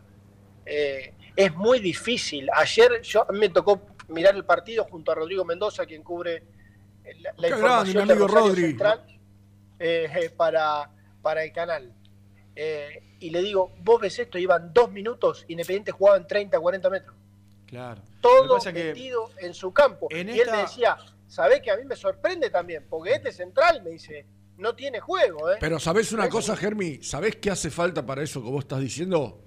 Eh, es muy difícil. Ayer yo me tocó mirar el partido junto a Rodrigo Mendoza, quien cubre la, la grande, información de Rosario Rodri. Central, eh, eh, para, para el canal. Eh, y le digo, vos ves esto, iban dos minutos, Independiente jugaba en 30, 40 metros. Claro. Todo metido en su campo. en y él esta- me decía, ¿sabés que a mí me sorprende también? Porque este central, me dice, no tiene juego. ¿eh? Pero ¿sabés una cosa, Germi? ¿Sabés qué hace falta para eso que vos estás diciendo?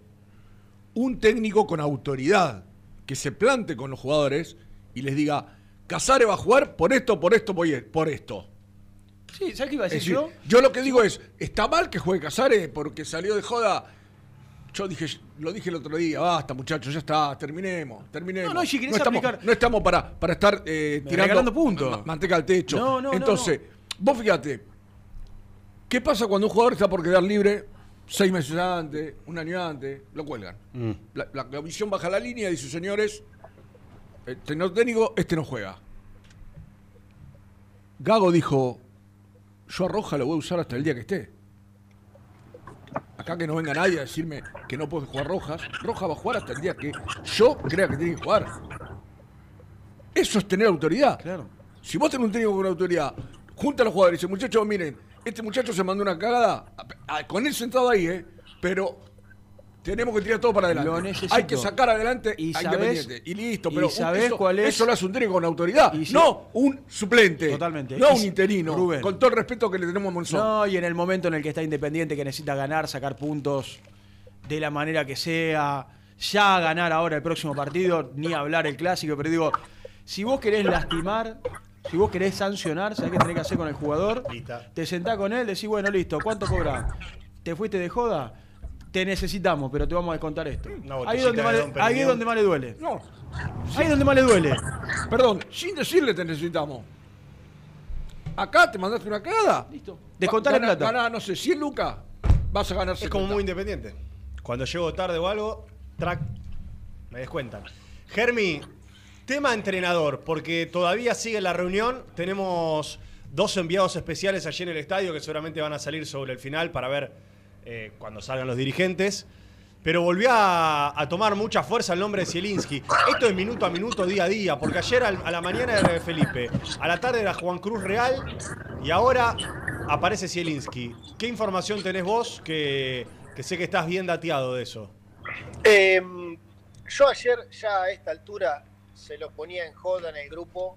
Un técnico con autoridad que se plante con los jugadores y les diga, Casares va a jugar por esto, por esto, por e- por esto. Sí, ¿sabes qué iba a Es decir decir, yo? yo lo que digo es, ¿está mal que juegue Casares porque salió de joda? Yo dije, lo dije el otro día, basta muchachos, ya está, terminemos, terminemos. No, no, si querés estamos, aplicar- no estamos para, para estar eh, tirando puntos. ma- manteca al techo. No, no, no, Entonces, vos fíjate, ¿qué pasa cuando un jugador está por quedar libre seis meses antes, un año antes? Lo cuelgan. Mm. La, la comisión baja la línea y dice, señores, este no técnico, este no juega. Gago dijo, yo a Roja lo voy a usar hasta el día que esté. Acá que no venga nadie a decirme que no puede jugar Rojas. Roja va a jugar hasta el día que yo crea que tiene que jugar. Eso es tener autoridad. Claro. Si vos tenés un técnico con autoridad, junta a los jugadores y dice, muchachos, miren, este muchacho se mandó una cagada, a- a- con él sentado ahí, ¿eh? Pero tenemos que tirar todo para adelante. Hay que sacar adelante ¿Y a sabés- Independiente. Y listo, y pero sabés eso, cuál es- eso lo hace un técnico con autoridad, Y si- no un suplente. Totalmente. No Y un interino. Rubén. Con todo el respeto que le tenemos a Monzón. No, y en el momento en el que está Independiente, que necesita ganar, sacar puntos de la manera que sea, ya ganar ahora el próximo partido, ni hablar el clásico, pero digo, si vos querés lastimar, si vos querés sancionar, ¿sabés qué tenés que hacer con el jugador? Lista. Te sentás con él, decís, bueno, listo, ¿cuánto cobra? ¿Te fuiste de joda? Te necesitamos, pero te vamos a descontar esto. Ahí es donde, de más le- Don ahí Periñón. es donde más le duele. No. Ahí es donde más le duele. Perdón, sin decirle te necesitamos. Acá te mandaste una cagada. Listo. Descontale Gana- plata. Ganá, no sé, 100 lucas, vas a ganar Es como 50. muy independiente. Cuando llego tarde o algo, track, me descuentan. Germi, tema entrenador, porque todavía sigue la reunión. Tenemos dos enviados especiales allí en el estadio que seguramente van a salir sobre el final para ver eh, cuando salgan los dirigentes. Pero volvió a, tomar mucha fuerza el nombre de Zielinski. Esto es minuto a minuto, día a día, porque ayer a la mañana era Felipe, a la tarde era Juan Cruz Real y ahora aparece Zielinski. ¿Qué información tenés vos que, sé que estás bien dateado de eso? Eh, yo ayer ya a esta altura se lo ponía en joda en el grupo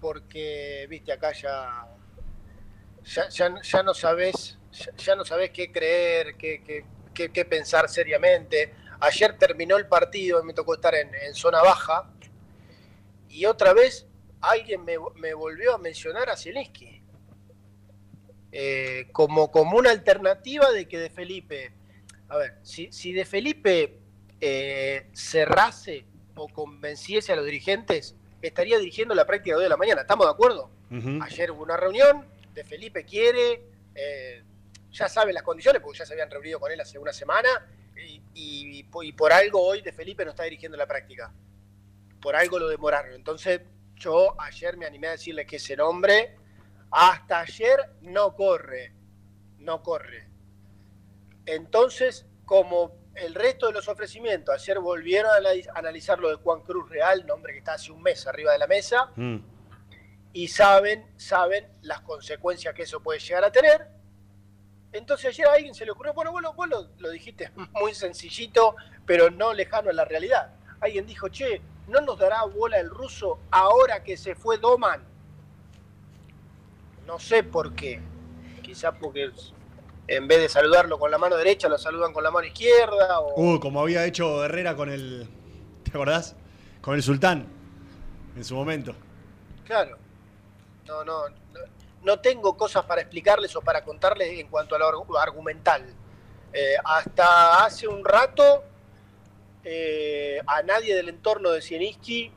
porque, viste, acá ya ya, ya- no sabes ya, no sabes qué creer, qué, qué- qué- pensar seriamente. Ayer terminó el partido me tocó estar en, en zona baja y otra vez alguien me, me volvió a mencionar a Zielinski eh, como, como una alternativa de que de Felipe a ver, si, si de Felipe eh, cerrase o convenciese a los dirigentes, estaría dirigiendo la práctica de hoy de la mañana. ¿Estamos de acuerdo? Ayer hubo una reunión, de Felipe quiere, eh, ya sabe las condiciones, porque ya se habían reunido con él hace una semana, y, y- y por algo hoy de Felipe no está dirigiendo la práctica. Por algo lo demoraron. Entonces, yo ayer me animé a decirle que ese nombre, hasta ayer, no corre. No corre. Entonces, como el resto de los ofrecimientos, ayer volvieron a analiz- analizar lo de Juan Cruz Real, nombre que está hace un mes arriba de la mesa, y saben, saben las consecuencias que eso puede llegar a tener. Entonces ayer a alguien se le ocurrió, bueno, vos, lo, vos lo- lo dijiste *laughs* muy sencillito, pero no lejano a la realidad. Alguien dijo, che, ¿no nos dará bola el ruso ahora que se fue Doman? No sé por qué. Quizá porque en vez de saludarlo con la mano derecha, lo saludan con la mano izquierda. O... Uh, como había hecho Herrera con el. ¿Te acordás? Con el Sultán. En su momento. Claro. No, no, no, no tengo cosas para explicarles o para contarles en cuanto a lo argu- argumental. Eh, hasta hace un rato, eh, a nadie del entorno de Sieniski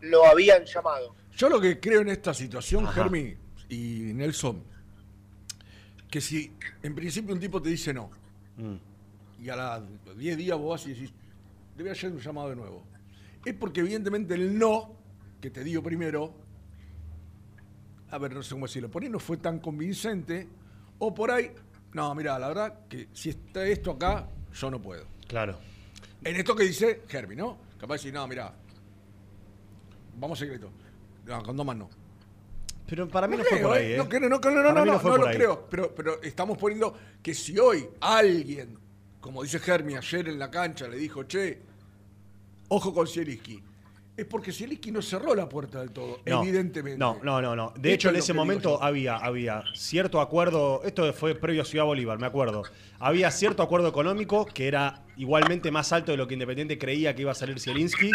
lo habían llamado. Yo lo que creo en esta situación. Germi y Nelson, que si en principio un tipo te dice no, y a los 10 días vos vas y decís, debería hacer un llamado de nuevo, es porque evidentemente el no que te dio primero, a ver, no sé cómo decirlo, por ahí no fue tan convincente, o por ahí, no, mira, la verdad que si está esto acá, yo no puedo. Claro. En esto que dice Germi, ¿no? Capaz de decir, no, mira, vamos secreto. No, con Doman no. Pero para mí no, fue creo, por ahí, ¿eh? No, creo, no, creo, no, no, no, fue no por lo ahí. creo. Pero, pero estamos poniendo que si hoy alguien, como dice Germi ayer en la cancha, le dijo, che, ojo con Zielinski, es porque Zielinski no cerró la puerta del todo, No, evidentemente. No, no, no, no. De Esto hecho, en ese momento había, había cierto acuerdo, esto fue previo a Ciudad Bolívar, me acuerdo. Había cierto acuerdo económico que era igualmente más alto de lo que Independiente creía que iba a salir Zielinski.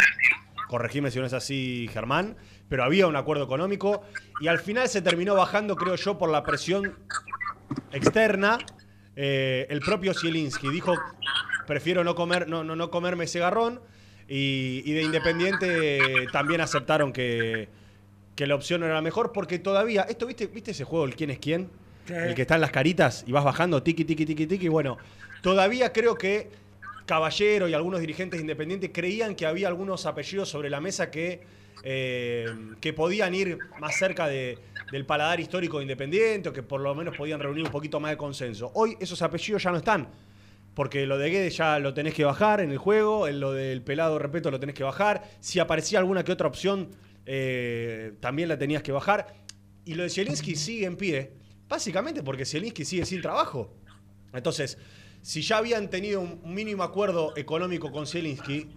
Corregime si no es así, Germán. Pero había un acuerdo económico y al final se terminó bajando, creo yo, por la presión externa. Eh, el propio Zielinski dijo prefiero no, comer, no, no, no comerme ese garrón. Y, y de Independiente también aceptaron que, que la opción era la mejor, porque todavía, esto, ¿viste, ¿viste ese juego, el quién es quién? El que está en las caritas y vas bajando, tiki, tiki, tiki, tiki. Bueno, todavía creo que Caballero y algunos dirigentes independientes creían que había algunos apellidos sobre la mesa que, eh, que podían ir más cerca de- del paladar histórico de Independiente o que por lo menos podían reunir un poquito más de consenso. Hoy esos apellidos ya no están. Porque lo de Guedes ya lo tenés que bajar en el juego, en lo del pelado, repito, lo tenés que bajar. Si aparecía alguna que otra opción, eh, también la tenías que bajar. Y lo de Zielinski sigue en pie, básicamente porque Zielinski sigue sin trabajo. Entonces, si ya habían tenido un mínimo acuerdo económico con Zielinski,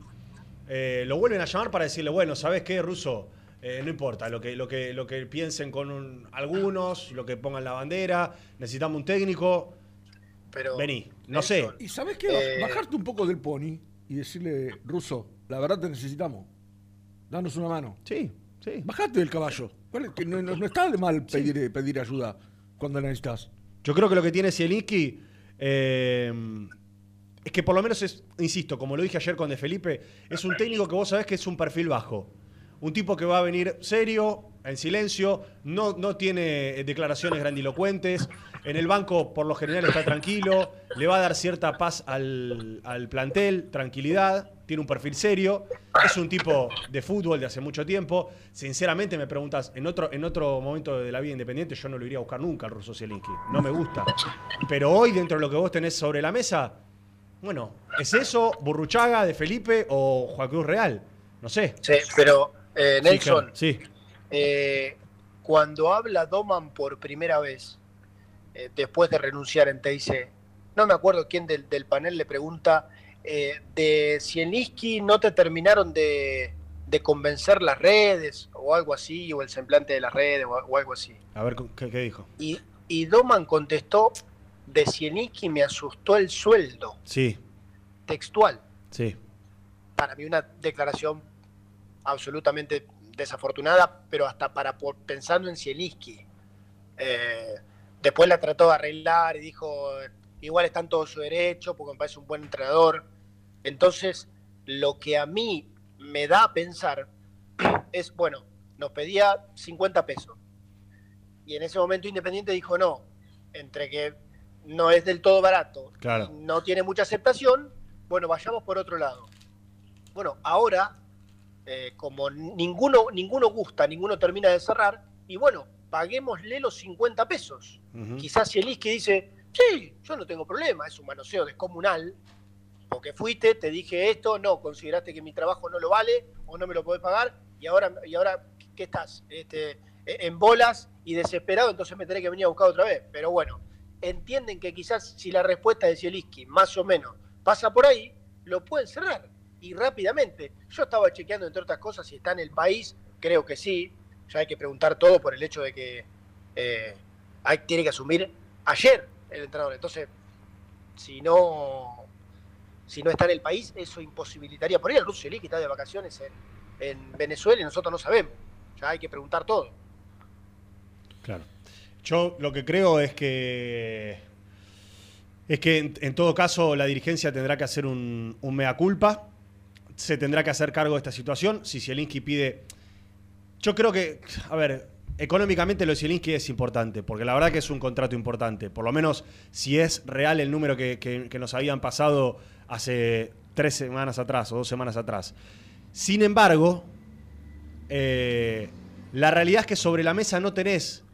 eh, lo vuelven a llamar para decirle, bueno, ¿sabes qué, Russo? Eh, no importa, lo que, lo que, lo que piensen con un- algunos, lo que pongan la bandera, necesitamos un técnico, Pero, vení, no sé. ¿Y sabes qué? Eh, Bajarte un poco del pony y decirle, Ruso, la verdad te necesitamos. Danos una mano. Sí, sí. Bajate del caballo. ¿Cuál es? Que no, no- no está de mal pedir, eh, pedir ayuda cuando la necesitas. Yo creo que lo que tiene Zielinski eh, es que por lo menos es, insisto, como lo dije ayer con De Felipe, es un técnico que vos sabés que es un perfil bajo. Un tipo que va a venir serio, en silencio, no, no tiene eh, declaraciones grandilocuentes. En el banco, por lo general, está tranquilo, le va a dar cierta paz al, al plantel, tranquilidad, tiene un perfil serio, es un tipo de fútbol de hace mucho tiempo. Sinceramente, me preguntas, en otro, en otro momento de la vida independiente, yo no lo iría a buscar nunca al ruso Zielinski, no me gusta. Pero hoy, dentro de lo que vos tenés sobre la mesa, bueno, ¿es eso Burruchaga de Felipe o Juan Cruz Real? No sé. Sí, pero eh, Sí, Nelson, claro, sí. Eh, cuando habla Doman por primera vez, eh, después de renunciar en TIC, no me acuerdo quién del, del panel le pregunta, eh, de Zielinski no te terminaron de, de convencer las redes o algo así, o el semblante de las redes o, o algo así. A ver, ¿qué, qué dijo? Y, y Doman contestó, de Zielinski me asustó el sueldo, Sí, textual. sí. para mí una declaración absolutamente desafortunada, pero hasta para pensando en Zielinski. Eh, después la trató de arreglar y dijo, igual está en todo su derecho, porque me parece un buen entrenador. Entonces, lo que a mí me da a pensar *clears throat* es, bueno, nos pedía 50 pesos. Y en ese momento Independiente dijo, no, entre que no es del todo barato, Claro. no tiene mucha aceptación, bueno, vayamos por otro lado. Bueno, ahora, eh, como ninguno, ninguno gusta, ninguno termina de cerrar, y bueno, paguémosle los 50 pesos. Quizás si el que dice, sí, yo no tengo problema, es un manoseo descomunal, porque fuiste, te dije esto, no, consideraste que mi trabajo no lo vale o no me lo podés pagar, y ahora, y ahora ¿qué estás? Este, en bolas y desesperado, entonces me tenés que venir a buscar otra vez. Pero bueno, entienden que quizás si la respuesta de Zielinski más o menos pasa por ahí, lo pueden cerrar y rápidamente. Yo estaba chequeando, entre otras cosas, si está en el país, creo que sí. Ya hay que preguntar todo por el hecho de que eh, hay, tiene que asumir ayer el entrenador. Entonces, si no, si no está en el país, eso imposibilitaría. Por ahí el ruso Zielinski está de vacaciones en, en Venezuela y nosotros no sabemos. Ya hay que preguntar todo. Claro. Yo lo que creo es que. Es que en, todo caso la dirigencia tendrá que hacer un mea culpa. Se tendrá que hacer cargo de esta situación. Si Zielinski pide. Yo creo que. A ver, económicamente lo de Zielinski es importante, porque la verdad que es un contrato importante. Por lo menos si es real el número que, que- nos habían pasado hace tres semanas atrás o dos semanas atrás. Sin embargo, eh, la realidad es que sobre la mesa no tenés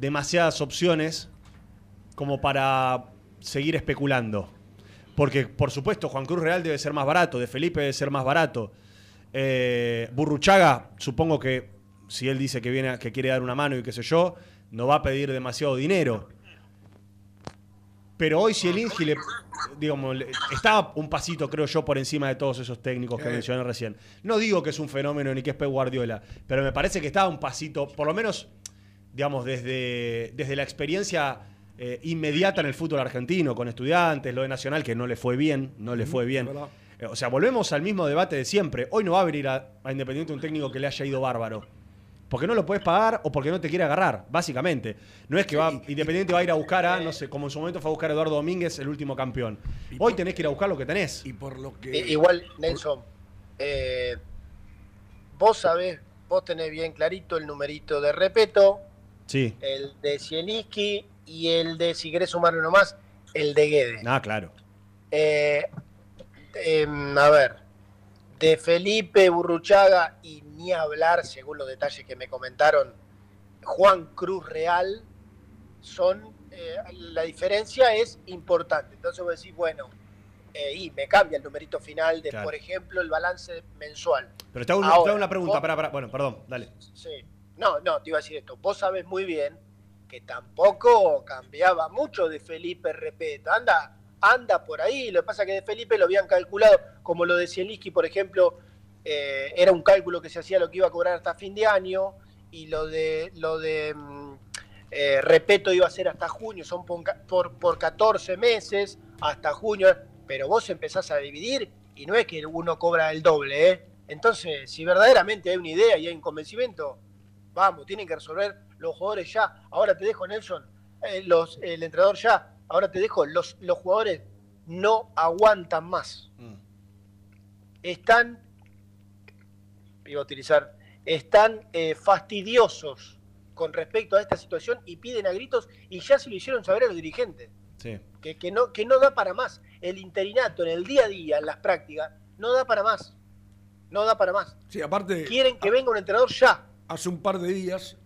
demasiadas opciones como para seguir especulando. Porque, por supuesto, Juan Cruz Real debe ser más barato, de Felipe debe ser más barato. Eh, Burruchaga, supongo que si él dice que, viene, a- que quiere dar una mano y qué sé yo, no va a pedir demasiado dinero. Pero hoy si el Ingi le, digamos, le- está un pasito, creo yo, por encima de todos esos técnicos que Eh. mencioné recién. No digo que es un fenómeno ni que es Pep Guardiola, pero me parece que está un pasito, por lo menos, digamos, desde, desde la experiencia eh, inmediata en el fútbol argentino, con estudiantes, lo de Nacional, que no le fue bien, no le fue bien. Eh, O sea, volvemos al mismo debate de siempre. Hoy no va a venir a, a Independiente un técnico que le haya ido bárbaro. porque no lo puedes pagar o porque no te quiere agarrar, básicamente. No es que va, Independiente va a ir a buscar a, no sé, como en su momento fue a buscar a Eduardo Domínguez, el último campeón. Hoy tenés que ir a buscar lo que tenés. Y por lo que. Igual, Nelson, eh, vos sabés, vos tenés bien clarito el numerito de Repeto, Sí. el de Zielinski y el de, si querés sumar uno más, el de Guede. Ah, claro. Eh, em, a ver, de Felipe Burruchaga y ni hablar, según los detalles que me comentaron, Juan Cruz Real, son, eh, la diferencia es importante. Entonces vos decís, bueno, eh, y me cambia el numerito final de, Claro. por ejemplo, el balance mensual. Pero te hago, una- Ahora, pregunta, vos- pará, pará. Bueno, perdón, dale. Sí. No, no, te iba a decir esto. Vos sabés muy bien que tampoco cambiaba mucho de Felipe Repeto. Anda, anda por ahí. Lo que pasa es que de Felipe lo habían calculado, como lo de Zielinski, por ejemplo, eh, era un cálculo que se hacía lo que iba a cobrar hasta fin de año, y lo de lo de mm, eh, Repeto iba a ser hasta junio, son por, por 14 meses, hasta junio, pero vos empezás a dividir y no es que uno cobra el doble, ¿eh? Entonces, si verdaderamente hay una idea y hay un convencimiento, vamos, tienen que resolver los jugadores ya. Ahora te dejo, Nelson, eh, los, el entrenador ya. Ahora te dejo, los, los jugadores no aguantan más. Están, iba a utilizar, están eh, fastidiosos con respecto a esta situación y piden a gritos y ya se lo hicieron saber a los dirigentes Sí. que, que no, que no da para más. El interinato en el día a día, en las prácticas, no da para más. No da para más. Sí, aparte. Quieren que venga un entrenador ya. Hace un par de días, mm,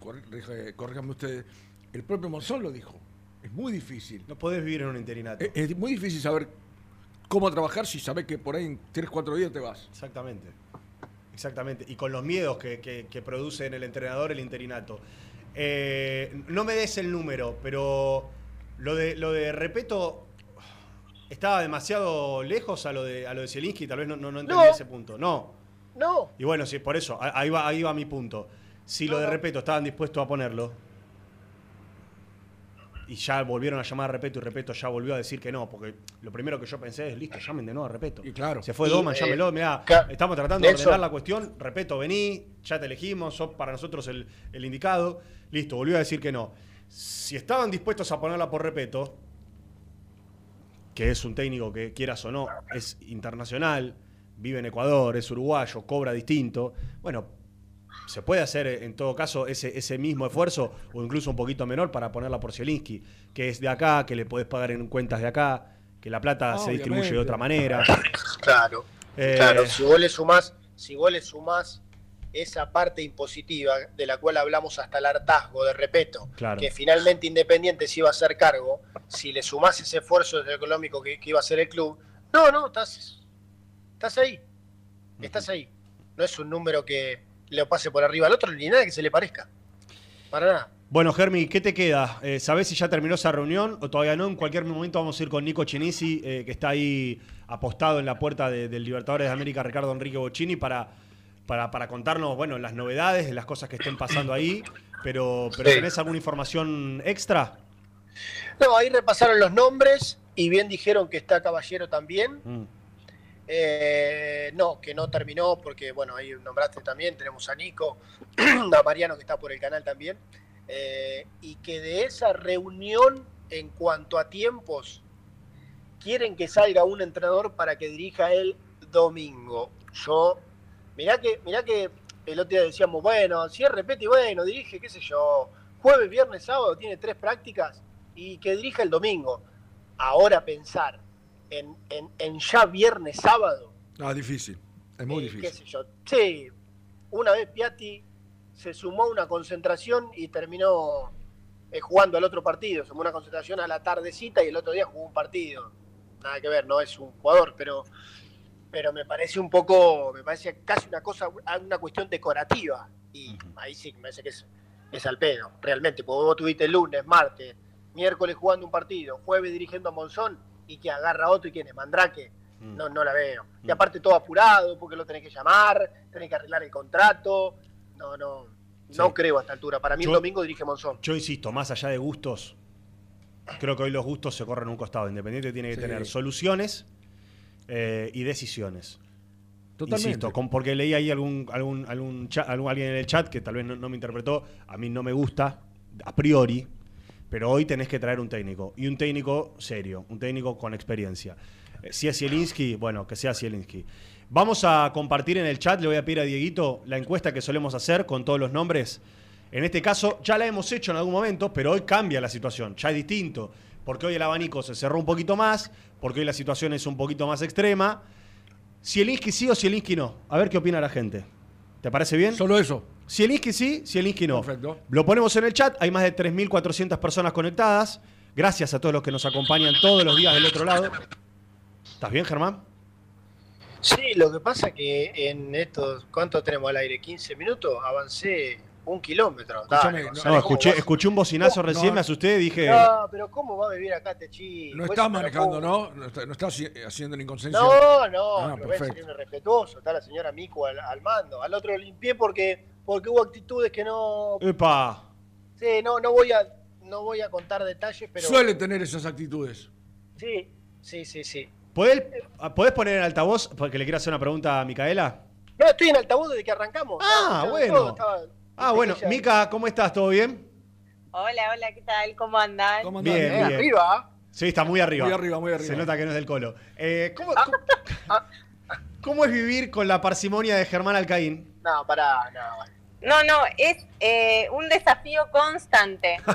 corríjame ustedes, el propio Monzón lo dijo. Es muy difícil. No podés vivir en un interinato. Es, es muy difícil saber cómo trabajar si sabés que por ahí en 3, 4 días te vas. Exactamente. Exactamente. Y con los miedos que, que- que produce en el entrenador el interinato. Eh, no me des el número, pero lo de, lo de Repeto estaba demasiado lejos a lo de, a lo de Zielinski, tal vez no, no, no entendí No. ese punto. No. No. Y bueno, sí, por eso, ahí va, ahí va mi punto. Si lo de Repeto estaban dispuestos a ponerlo, y ya volvieron a llamar a Repeto y Repeto ya volvió a decir que no, porque lo primero que yo pensé es, listo, llamen de nuevo a Repeto. Y claro. Se fue Y, Doman, eh, llámelo, mirá, estamos tratando de ordenar la cuestión, Repeto, vení, ya te elegimos, sos para nosotros el, el indicado, listo, volvió a decir que no. Si estaban dispuestos a ponerla por Repeto, que es un técnico que quieras o no, es internacional, vive en Ecuador, es uruguayo, cobra distinto, bueno, se puede hacer eh, en todo caso ese, ese mismo esfuerzo o incluso un poquito menor para ponerla por Zielinski, que es de acá, que le podés pagar en cuentas de acá, que la plata se distribuye de otra manera. *laughs* Claro. Eh, Claro, si vos le sumás, si vos le sumás esa parte impositiva de la cual hablamos hasta el hartazgo de repeto, Claro. que finalmente Independiente se iba a hacer cargo, si le sumás ese esfuerzo económico que, que iba a hacer el club, no, no, estás, estás ahí, estás ahí. No es un número que le pase por arriba al otro ni nada que se le parezca. Para nada. Bueno, Germi, ¿qué te queda? Eh, ¿Sabés si ya terminó esa reunión o todavía no? En cualquier momento vamos a ir con Nico Chinisi, eh, que está ahí apostado en la puerta de- del Libertadores de América, Ricardo Enrique Bocini, para, para, para contarnos bueno, las novedades, de las cosas que estén pasando ahí. Pero, pero Sí. ¿tenés alguna información extra? No, ahí repasaron los nombres y bien dijeron que está Caballero también. Mm. Eh, no, que no terminó porque, bueno, ahí nombraste también, tenemos a Nico, *clears throat* a Mariano que está por el canal también, eh, y que de esa reunión en cuanto a tiempos, quieren que salga un entrenador para que dirija el domingo. Yo, mirá que, mirá que el otro día decíamos, bueno, si es repete, bueno, dirige, qué sé yo, jueves, viernes, sábado, tiene tres prácticas y que dirija el domingo. Ahora pensar en, en- en ya viernes, sábado, Ah, difícil. Es muy eh, difícil. qué sé yo. Sí, una vez Piatti se sumó a una concentración y terminó eh, jugando al otro partido. Se sumó a una concentración a la tardecita y el otro día jugó un partido. Nada que ver, no es un jugador, pero, pero me parece un poco, me parece casi una cosa, una cuestión decorativa. Y ahí sí me parece que es, es al pedo, realmente. Porque vos tuviste el lunes, martes, miércoles jugando un partido, jueves dirigiendo a Monzón y que agarra a otro y quién es, Mandrake. No, no la veo. Y aparte todo apurado, porque lo tenés que llamar, tenés que arreglar el contrato. No, no, no creo a esta altura. Para mí Yo- el domingo dirige Monzón. Yo insisto, más allá de gustos, creo que hoy los gustos se corren a un costado. Independiente tiene que Sí. tener soluciones eh, y decisiones. Totalmente. Insisto, con- porque leí ahí algún, algún, algún, cha- algún- alguien en el chat que tal vez no, no me interpretó. A mí no me gusta, a priori, pero hoy tenés que traer un técnico. Y un técnico serio, un técnico con experiencia. Eh, Si es Zielinski, bueno, que sea Zielinski. Vamos a compartir en el chat, le voy a pedir a Dieguito la encuesta que solemos hacer con todos los nombres. En este caso, ya la hemos hecho en algún momento, pero hoy cambia la situación, ya es distinto. Porque hoy el abanico se cerró un poquito más, porque hoy la situación es un poquito más extrema. Zielinski sí o Zielinski no. A ver qué opina la gente. ¿Te parece bien? Solo eso. Zielinski sí, Zielinski no. Perfecto. Lo ponemos en el chat. Hay más de 3.400 personas conectadas. Gracias a todos los que nos acompañan todos los días del otro lado. ¿Estás bien, Germán? Sí, lo que pasa que en estos, ¿cuánto tenemos al aire? ¿15 minutos? Avancé un kilómetro. Dale, No, ¿cómo escuché, escuché un bocinazo No, recién, no. me asusté, dije. No, pero ¿cómo va a vivir acá este chico? No Es está una manejando. ¿no? No está, no está haci- haciendo la inconsciencia. No, no, Ah, Rubén perfecto. un respetuoso, está la señora Mico al, al mando. Al otro lo limpié porque, porque hubo actitudes que no. ¡Epa! Sí, no, no voy a, no voy a contar detalles, pero. Suele tener esas actitudes. Sí, sí, sí, sí. ¿Podés, ¿Podés poner en altavoz? Porque le quiero hacer una pregunta a Micaela. No, estoy en altavoz desde que arrancamos. Ah, bueno. todo, estaba- Ah, bueno. ella- Mica, ¿cómo estás? ¿Todo bien? Hola, hola, ¿qué tal? ¿Cómo andan? ¿Cómo Bien, Eh, bien. arriba. Sí, está muy arriba. Muy arriba, muy arriba. Se nota que no es del colo. Eh, ¿cómo, cómo, *laughs* cómo es vivir con la parsimonia de Germán Alcaín? No, pará, no. No, no, es eh, un desafío constante. *laughs*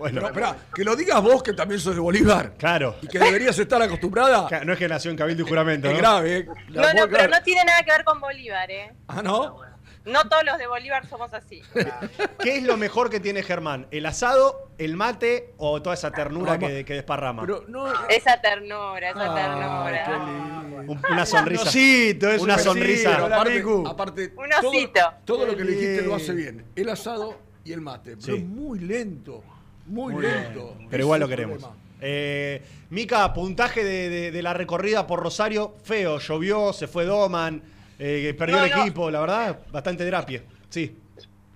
Bueno, Pero espera, que lo digas vos que también sos de Bolívar. claro. Y que deberías estar acostumbrada. *laughs* No es que nació en Cabildo y Juramento, Es ¿no? grave, ¿eh? No, no, pero no tiene nada que ver con Bolívar, ¿eh? Ah, ¿no? No todos los de Bolívar somos así. *laughs* ¿Qué es lo mejor que tiene Germán? ¿El asado, el mate o toda esa ternura que, que desparrama? Pero no. Esa ternura, esa Ah, ternura. qué lindo. Un- una sonrisa. osito, es una un sonrisa. hola, aparte, aparte, Un todo, osito. todo lo que le dijiste lo hace bien. El asado y el mate. Pero Sí. es muy lento. Muy, Muy lento. Pero igual lo es el queremos. problema. Eh, Mica, puntaje de, de- de la recorrida por Rosario, feo. Llovió, se fue Doman, eh, perdió No, el no. equipo, la verdad, bastante drapie. Sí,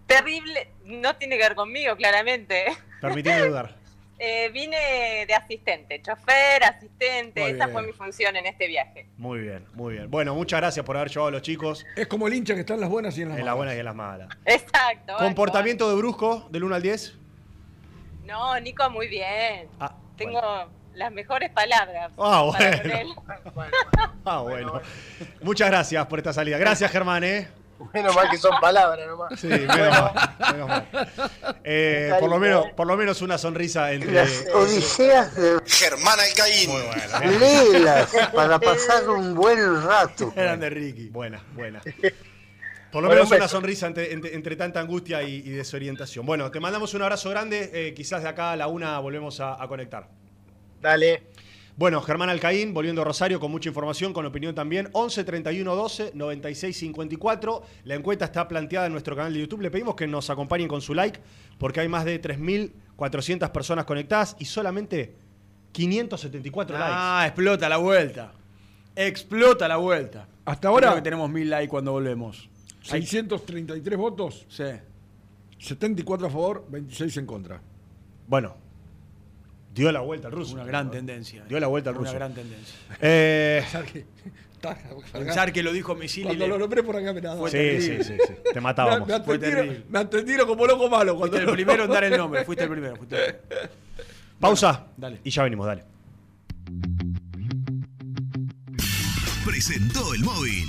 Terrible, no tiene que ver conmigo, claramente. permitime dudar. *laughs* Eh, vine de asistente, chofer, asistente, Muy esa bien. fue mi función en este viaje. Muy bien, muy bien. Bueno, muchas gracias por haber llevado a los chicos Es como el hincha que está en las buenas y en las en malas. las buenas y en las malas. Exacto. Comportamiento de Brusco, del 1 al 10. No, Nico, muy bien. Ah, Tengo las mejores palabras. Ah, para bueno. *laughs* *laughs* Ah, bueno. Muchas gracias por esta salida. Gracias, Germán, ¿eh? Menos mal que son palabras nomás. Sí, menos mal, menos mal. Eh, por, lo menos, por lo menos una sonrisa entre. Odiseas de Germán Alcaín. Muy buena. léelas para *laughs* pasar un buen rato. Eran de Ricky. Buena, buena. Por lo Bueno, menos un una sonrisa entre, entre- entre tanta angustia y, y desorientación. Bueno, te mandamos un abrazo grande. eh, quizás de acá a la una volvemos a, a conectar. Dale. Bueno, Germán Alcaín, volviendo a Rosario con mucha información, con opinión también. 11 31 12 96 54. La encuesta está planteada en nuestro canal de YouTube. Le pedimos que nos acompañen con su like, porque hay más de 3.400 personas conectadas y solamente 574 likes. Ah, explota la vuelta. Explota la vuelta. Hasta ahora- Creo que tenemos mil likes cuando volvemos. 633 votos, Sí. 74 a favor, 26 en contra. Bueno, dio la vuelta al ruso. Una gran tendencia. Dio la vuelta al Una ruso. gran tendencia. Eh, Pensar que, Pensar que lo dijo Misil y Cuando lo nombré por acá me nada. Sí, sí, sí, sí. Te matábamos. Me, me Fue atendieron, terrible. me atendieron como loco malo. Cuando Fuiste el primero en dar el nombre. Fuiste el primero. Fuiste el primero. *laughs* Pausa. Dale. Y ya venimos, dale. Presentó el móvil.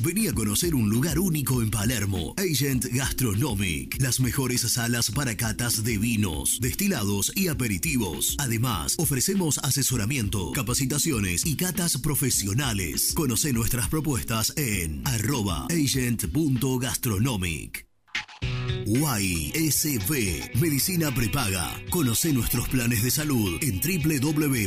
Vení a conocer un lugar único en Palermo. Agent Gastronomic. Las mejores salas para catas de vinos, destilados y aperitivos. Además, ofrecemos asesoramiento, capacitaciones y catas profesionales. Conoce nuestras propuestas en arroba agent.gastronomic. YSB Medicina Prepaga. Conoce nuestros planes de salud en www.ysb.com.ar.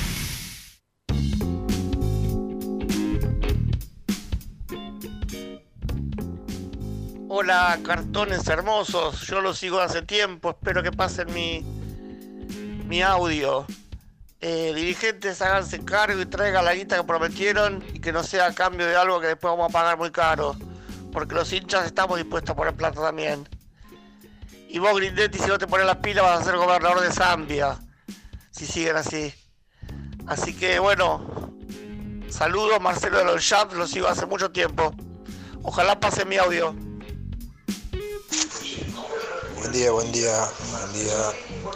Hola, cartones hermosos. Yo los sigo hace tiempo. Espero que pasen mi, mi audio. Eh, dirigentes, háganse cargo y traigan la guita que prometieron y que no sea a cambio de algo que después vamos a pagar muy caro. Porque los hinchas estamos dispuestos a poner plata también. Y vos, Grindetti, si no te pones las pilas, vas a ser gobernador de Zambia. Si siguen así. Así que bueno, saludos, Marcelo de los Champs, lo sigo hace mucho tiempo. Ojalá pase mi audio. Buen día, buen día, buen día,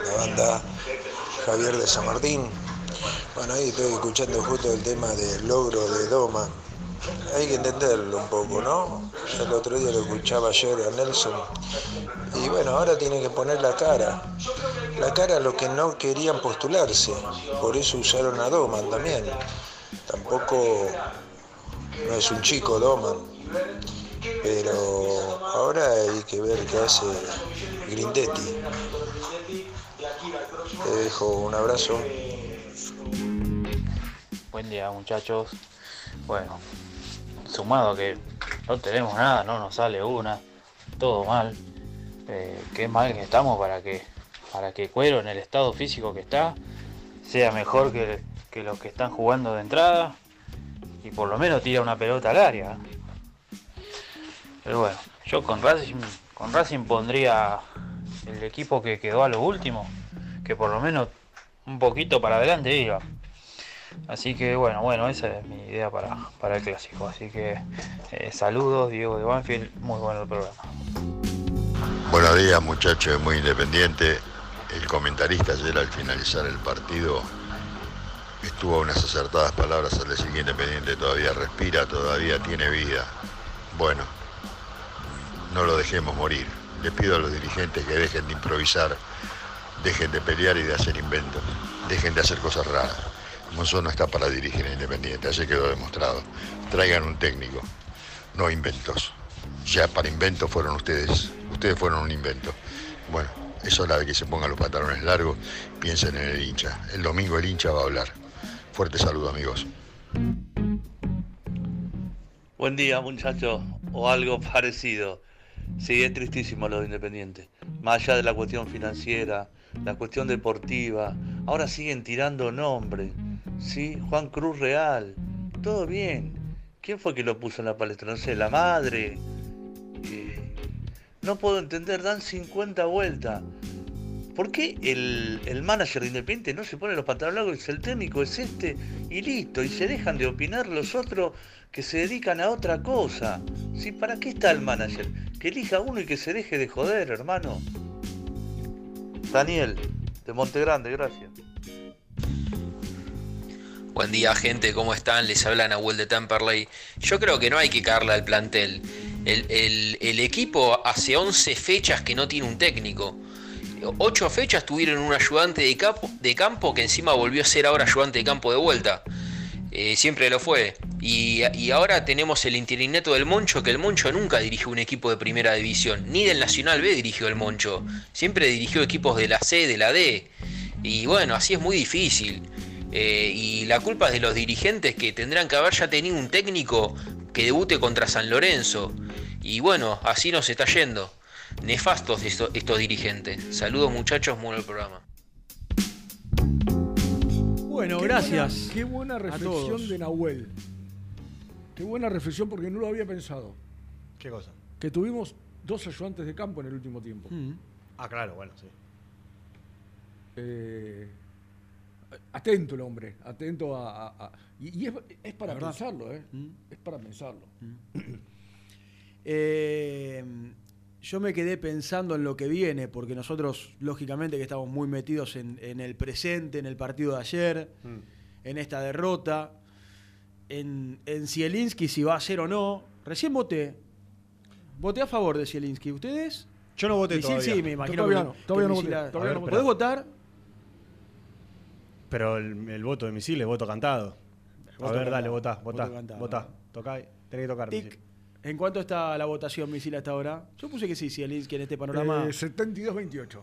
la banda Javier de San Martín. Bueno, ahí estoy escuchando justo el tema del logro de Doma. Hay que entenderlo un poco, ¿no? Ya el otro día lo escuchaba ayer a Nelson. Y bueno, ahora tienen que poner la cara. La cara a los que no querían postularse. Por eso usaron a Doman también. Tampoco no es un chico Doman. Pero ahora hay que ver qué hace Grindetti. Te dejo un abrazo. Buen día muchachos. Bueno, sumado que no tenemos nada, no nos sale una, todo mal. Eh, qué mal que estamos para que para que Cuero en el estado físico que está sea mejor que, que los que están jugando de entrada y por lo menos tira una pelota al área. Pero bueno, yo con Racing, con Racing pondría el equipo que quedó a lo último, que por lo menos un poquito para adelante iba. Así que bueno, bueno, esa es mi idea para, para el clásico. Así que eh, saludos, Diego de Banfield, muy bueno el programa. Buenos días muchachos, muy independiente. El comentarista ayer al finalizar el partido estuvo unas acertadas palabras al decir que Independiente todavía respira, todavía tiene vida. Bueno, no lo dejemos morir. Le pido a los dirigentes que dejen de improvisar, dejen de pelear y de hacer inventos, dejen de hacer cosas raras. Monzón no está para dirigir a Independiente, así quedó demostrado. Traigan un técnico, no inventos. Ya para inventos fueron ustedes, ustedes fueron un invento. Bueno, es hora de que se pongan los pantalones largos, piensen en el hincha. El domingo el hincha va a hablar. Fuerte saludo amigos. Buen día, muchachos, o algo parecido. Sí, es tristísimo lo de Independiente. Más allá de la cuestión financiera, la cuestión deportiva, ahora siguen tirando nombres. Sí, Juan Cruz Real, todo bien. ¿Quién fue que lo puso en la palestra? No sé, la madre. Eh, no puedo entender, dan 50 vueltas. ¿Por qué el, el manager de Independiente no se pone los pantalones largos el técnico es este y listo? Y se dejan de opinar los otros que se dedican a otra cosa. ¿Sí? ¿Para qué está el manager? Que elija uno y que se deje de joder, hermano. Daniel, de Montegrande, gracias. Buen día gente, ¿cómo están? Les habla Nahuel de Temperley. Yo creo que no hay que caerle al plantel. El, equipo hace 11 fechas que no tiene un técnico. 8 fechas tuvieron un ayudante de campo que encima volvió a ser ahora ayudante de campo de vuelta. Eh, siempre lo fue. Y, ahora tenemos el interinato del Moncho, que el Moncho nunca dirigió un equipo de primera división, ni del Nacional B dirigió el Moncho. Siempre dirigió equipos de la C, de la D. Y bueno, así es muy difícil. Eh, y la culpa es de los dirigentes que tendrán que haber ya tenido un técnico que debute contra San Lorenzo. Y bueno, así nos está yendo. Nefastos esto- estos dirigentes. Saludos muchachos, muy buen programa. Bueno, Qué gracias. buena- qué buena reflexión de Nahuel. Qué buena reflexión porque no lo había pensado. ¿Qué cosa? Que tuvimos dos ayudantes de campo en el último tiempo. Ah, claro, bueno, sí. Eh, atento el hombre, atento a... a- a- y y es, es para pensarlo, ¿eh? Mm. Es para pensarlo. Eh, yo me quedé pensando en lo que viene, porque nosotros, lógicamente, que estamos muy metidos en, en el presente, en el partido de ayer, en esta derrota, en, en Zielinski, si va a ser o no. Recién voté. Voté a favor de Zielinski. ¿Ustedes? Yo no voté Misil, todavía. Sí, me imagino Todavía que- no, que todavía no voté, la- todavía A no ver, voté. ¿Podés votar? Pero el, el voto de misil es voto cantado. A Voto ver, dale, cantado, votá, voto votá, cantado. votá. Tocá, tenés que tocar. Tic. misil. ¿En cuánto está la votación, Misil, hasta ahora? Yo puse que sí, Zielinski en este panorama. Eh, 72-28.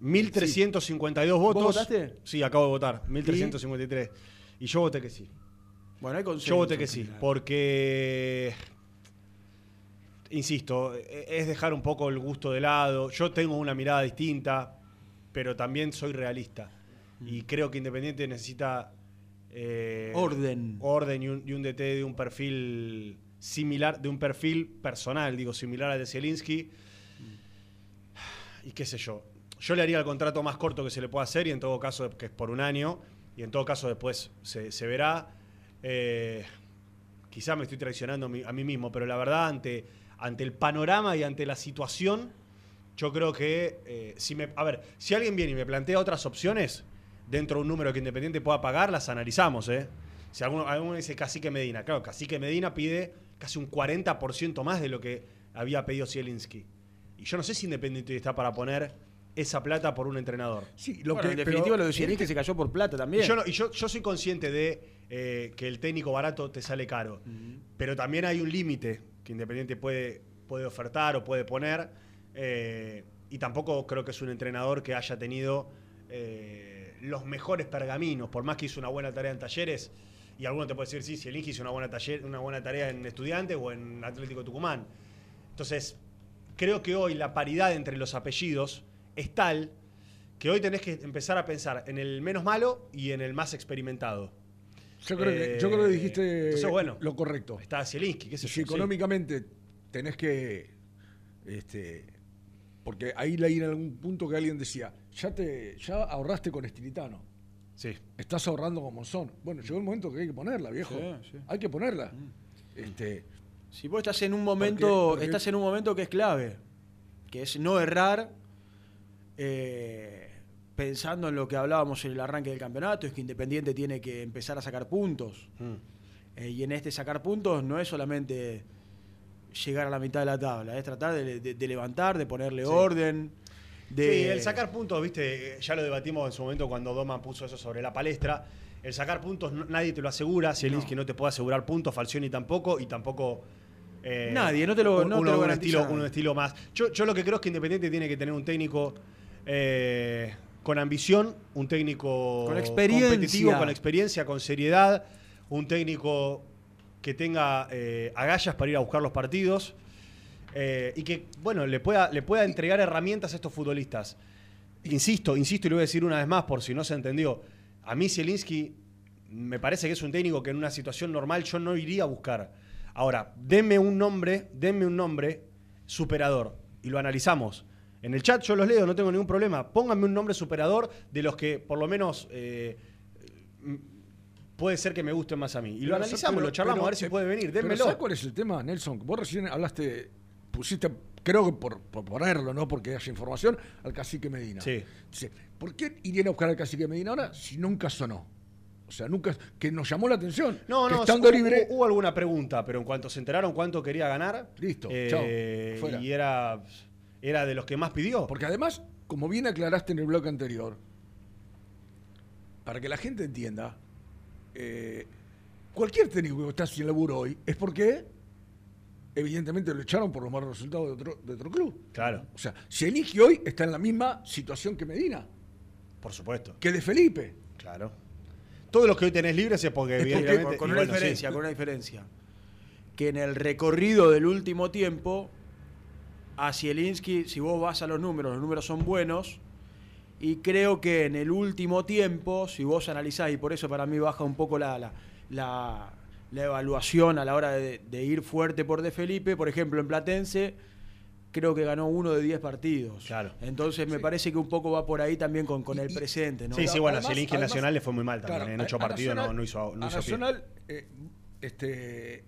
1352 votos. ¿Vos votaste? Sí, acabo de votar. 1353. Y yo voté que sí. Bueno, hay consenso. Yo voté que sí, porque, insisto, e- es dejar un poco el gusto de lado. Yo tengo una mirada distinta, pero también soy realista. Y creo que Independiente necesita... eh, Orden. Orden y un, y un DT de un perfil similar, de un perfil personal, digo, similar al de Zielinski. Y qué sé yo. Yo le haría el contrato más corto que se le pueda hacer y en todo caso que es por un año y en todo caso después se, se verá. Eh, quizá me estoy traicionando a mí, mismo, pero la verdad ante, ante el panorama y ante la situación, yo creo que eh, si me, a ver, si alguien viene y me plantea otras opciones dentro de un número que Independiente pueda pagar, las analizamos, ¿eh? Si alguno, alguno dice Cacique Medina, claro, Cacique Medina pide casi un 40% más de lo que había pedido Zielinski. Y yo no sé si Independiente está para poner esa plata por un entrenador. Sí, Bueno, en definitiva, lo de Zielinski se cayó por plata también. Y yo, no- y yo, yo soy consciente de eh, que el técnico barato te sale caro. Pero también hay un límite que Independiente puede, puede ofertar o puede poner. eh, y tampoco creo que es un entrenador que haya tenido eh, los mejores pergaminos. Por más que hizo una buena tarea en talleres. Y alguno te puede decir, sí, si el hizo una buena, taller, una buena tarea en Estudiantes o en Atlético Tucumán. Entonces, creo que hoy la paridad entre los apellidos es tal que hoy tenés que empezar a pensar en el menos malo y en el más experimentado. Yo creo, que, Eh, yo creo que dijiste entonces, bueno, lo correcto. Está Zielinski, qué sé Si yo, sí. económicamente tenés que. Este, porque ahí leí en algún punto que alguien decía, ya te ya ahorraste con Estilitano. Sí. Estás ahorrando con Monzón. Bueno, llegó el momento que hay que ponerla, viejo. Sí, sí. Hay que ponerla. Este, Si vos estás en un momento, Porque- porque- estás en un momento que es clave, que es no errar, eh, pensando en lo que hablábamos en el arranque del campeonato, es que Independiente tiene que empezar a sacar puntos. Mm. Eh, y en este sacar puntos no es solamente llegar a la mitad de la tabla, es tratar de, de- de levantar, de ponerle Sí. orden. De, Sí, el sacar puntos, viste, ya lo debatimos en su momento cuando Doma puso eso sobre la palestra. El sacar puntos no- nadie te lo asegura, Zielinski no. te puede asegurar puntos, Falcioni tampoco, y tampoco. eh, Nadie, no te lo- un- no te lo un estilo, un estilo más. Yo, yo lo que creo es que Independiente tiene que tener un técnico eh, con ambición, un técnico Con experiencia. competitivo, con experiencia, con seriedad, un técnico que tenga eh, agallas para ir a buscar los partidos. Eh, y que, bueno, le pueda, le pueda entregar herramientas a estos futbolistas. Insisto, insisto y lo voy a decir una vez más por si no se entendió. A mí Zielinski me parece que es un técnico que en una situación normal yo no iría a buscar. Ahora, denme un nombre, denme un nombre superador y lo analizamos. En el chat yo los leo, no tengo ningún problema. Pónganme un nombre superador de los que por lo menos eh, puede ser que me gusten más a mí. Y lo Pero, analizamos, pero- lo charlamos pero, a ver si eh, puede venir. ¿sabes cuál es el tema, Nelson? Vos recién hablaste, pusiste, creo que por, por ponerlo, no porque haya información, al cacique Medina. Sí. Dice, ¿por qué irían a buscar al cacique Medina ahora si nunca sonó? O sea, nunca, que nos llamó la atención. No, no, estando hubo, libre, hubo alguna pregunta, pero en cuanto se enteraron cuánto quería ganar, Listo, eh, chao, y era, era de los que más pidió. Porque además, como bien aclaraste en el bloque anterior, para que la gente entienda, eh, cualquier técnico que está sin laburo hoy es porque evidentemente lo echaron por los malos resultados de otro, de otro club. Claro. O sea, Zielinski hoy está en la misma situación que Medina, Por supuesto. que de Felipe. Claro. Todos los que hoy tenés libres es porque, Es porque- evidentemente. con y una bueno, sí. diferencia, con una diferencia. Que en el recorrido del último tiempo, a Zielinski, si vos vas a los números, los números son buenos. Y creo que en el último tiempo, si vos analizás, y por eso para mí baja un poco la, la, la- la evaluación a la hora de, de ir fuerte por De Felipe, por ejemplo, en Platense, creo que ganó uno de 10 partidos. Claro. Entonces me parece que un poco va por ahí también con, con el presente. ¿no? Sí, sí, bueno, Además- Zielinski en además- Nacional le fue muy mal también. Claro, en ocho partidos no, Nacional- no hizo, no a hizo pie. Nacional eh, este,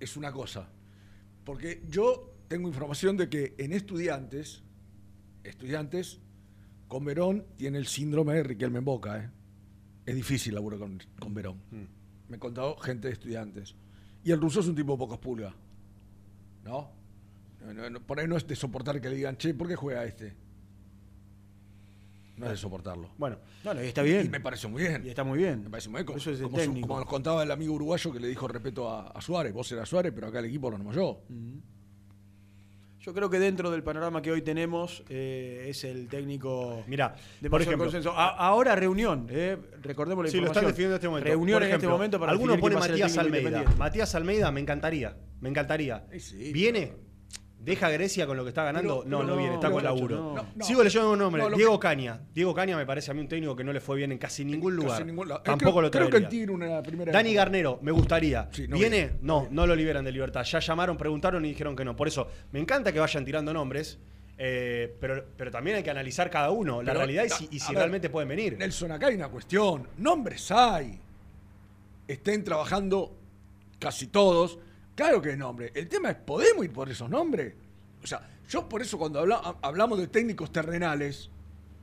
es una cosa. Porque yo tengo información de que en estudiantes, estudiantes, con Verón tiene el síndrome de Riquelme en Boca. ¿eh? Es difícil laburar con, con Verón. Mm. Me he contado gente de estudiantes. Y el ruso es un tipo pocos pulgas. ¿No? No, no, no, Por ahí no es de soportar que le digan, che, ¿por qué juega este? No es de soportarlo. Bueno, Bueno, y está bien. Y me parece muy bien. Y está muy bien. Me parece muy bien. Como, Eso es como su- técnico. como nos contaba el amigo uruguayo que le dijo respeto a, a Suárez. Vos eras Suárez, pero acá el equipo lo nomás yo. Yo creo que dentro del panorama que hoy tenemos eh, es el técnico Mira, de por ejemplo- consenso. A- ahora reunión, eh, recordemos la Sí, lo están información. definiendo en este momento. Reunión Por en este ejemplo, momento para Alguno pone Matías Almeida. Matías Almeida, me encantaría. Me encantaría. ¿Viene? ¿Deja Grecia con lo que está ganando? Pero- no, pero no, no, viene, está con laburo. no. Sigo leyendo un nombre, Diego que- Caña. Diego Caña me parece a mí un técnico que no le fue bien en casi ningún lugar. Casi ningún lado. Tampoco creo- lo Creo traería. que en Tigre una primera. Dani. Garnero, me gustaría. Sí, ¿Viene? No, no lo liberan de libertad. Ya llamaron, preguntaron y dijeron que no. Por eso, me encanta que vayan tirando nombres, eh, pero, pero también hay que analizar cada uno, la realidad y si, y ver, realmente pueden venir. Nelson, acá hay una cuestión. Nombres hay. Estén trabajando casi todos. Claro que hay nombres. El tema es, ¿podemos ir por esos nombres? O sea, yo por eso cuando habla- ha- hablamos de técnicos terrenales,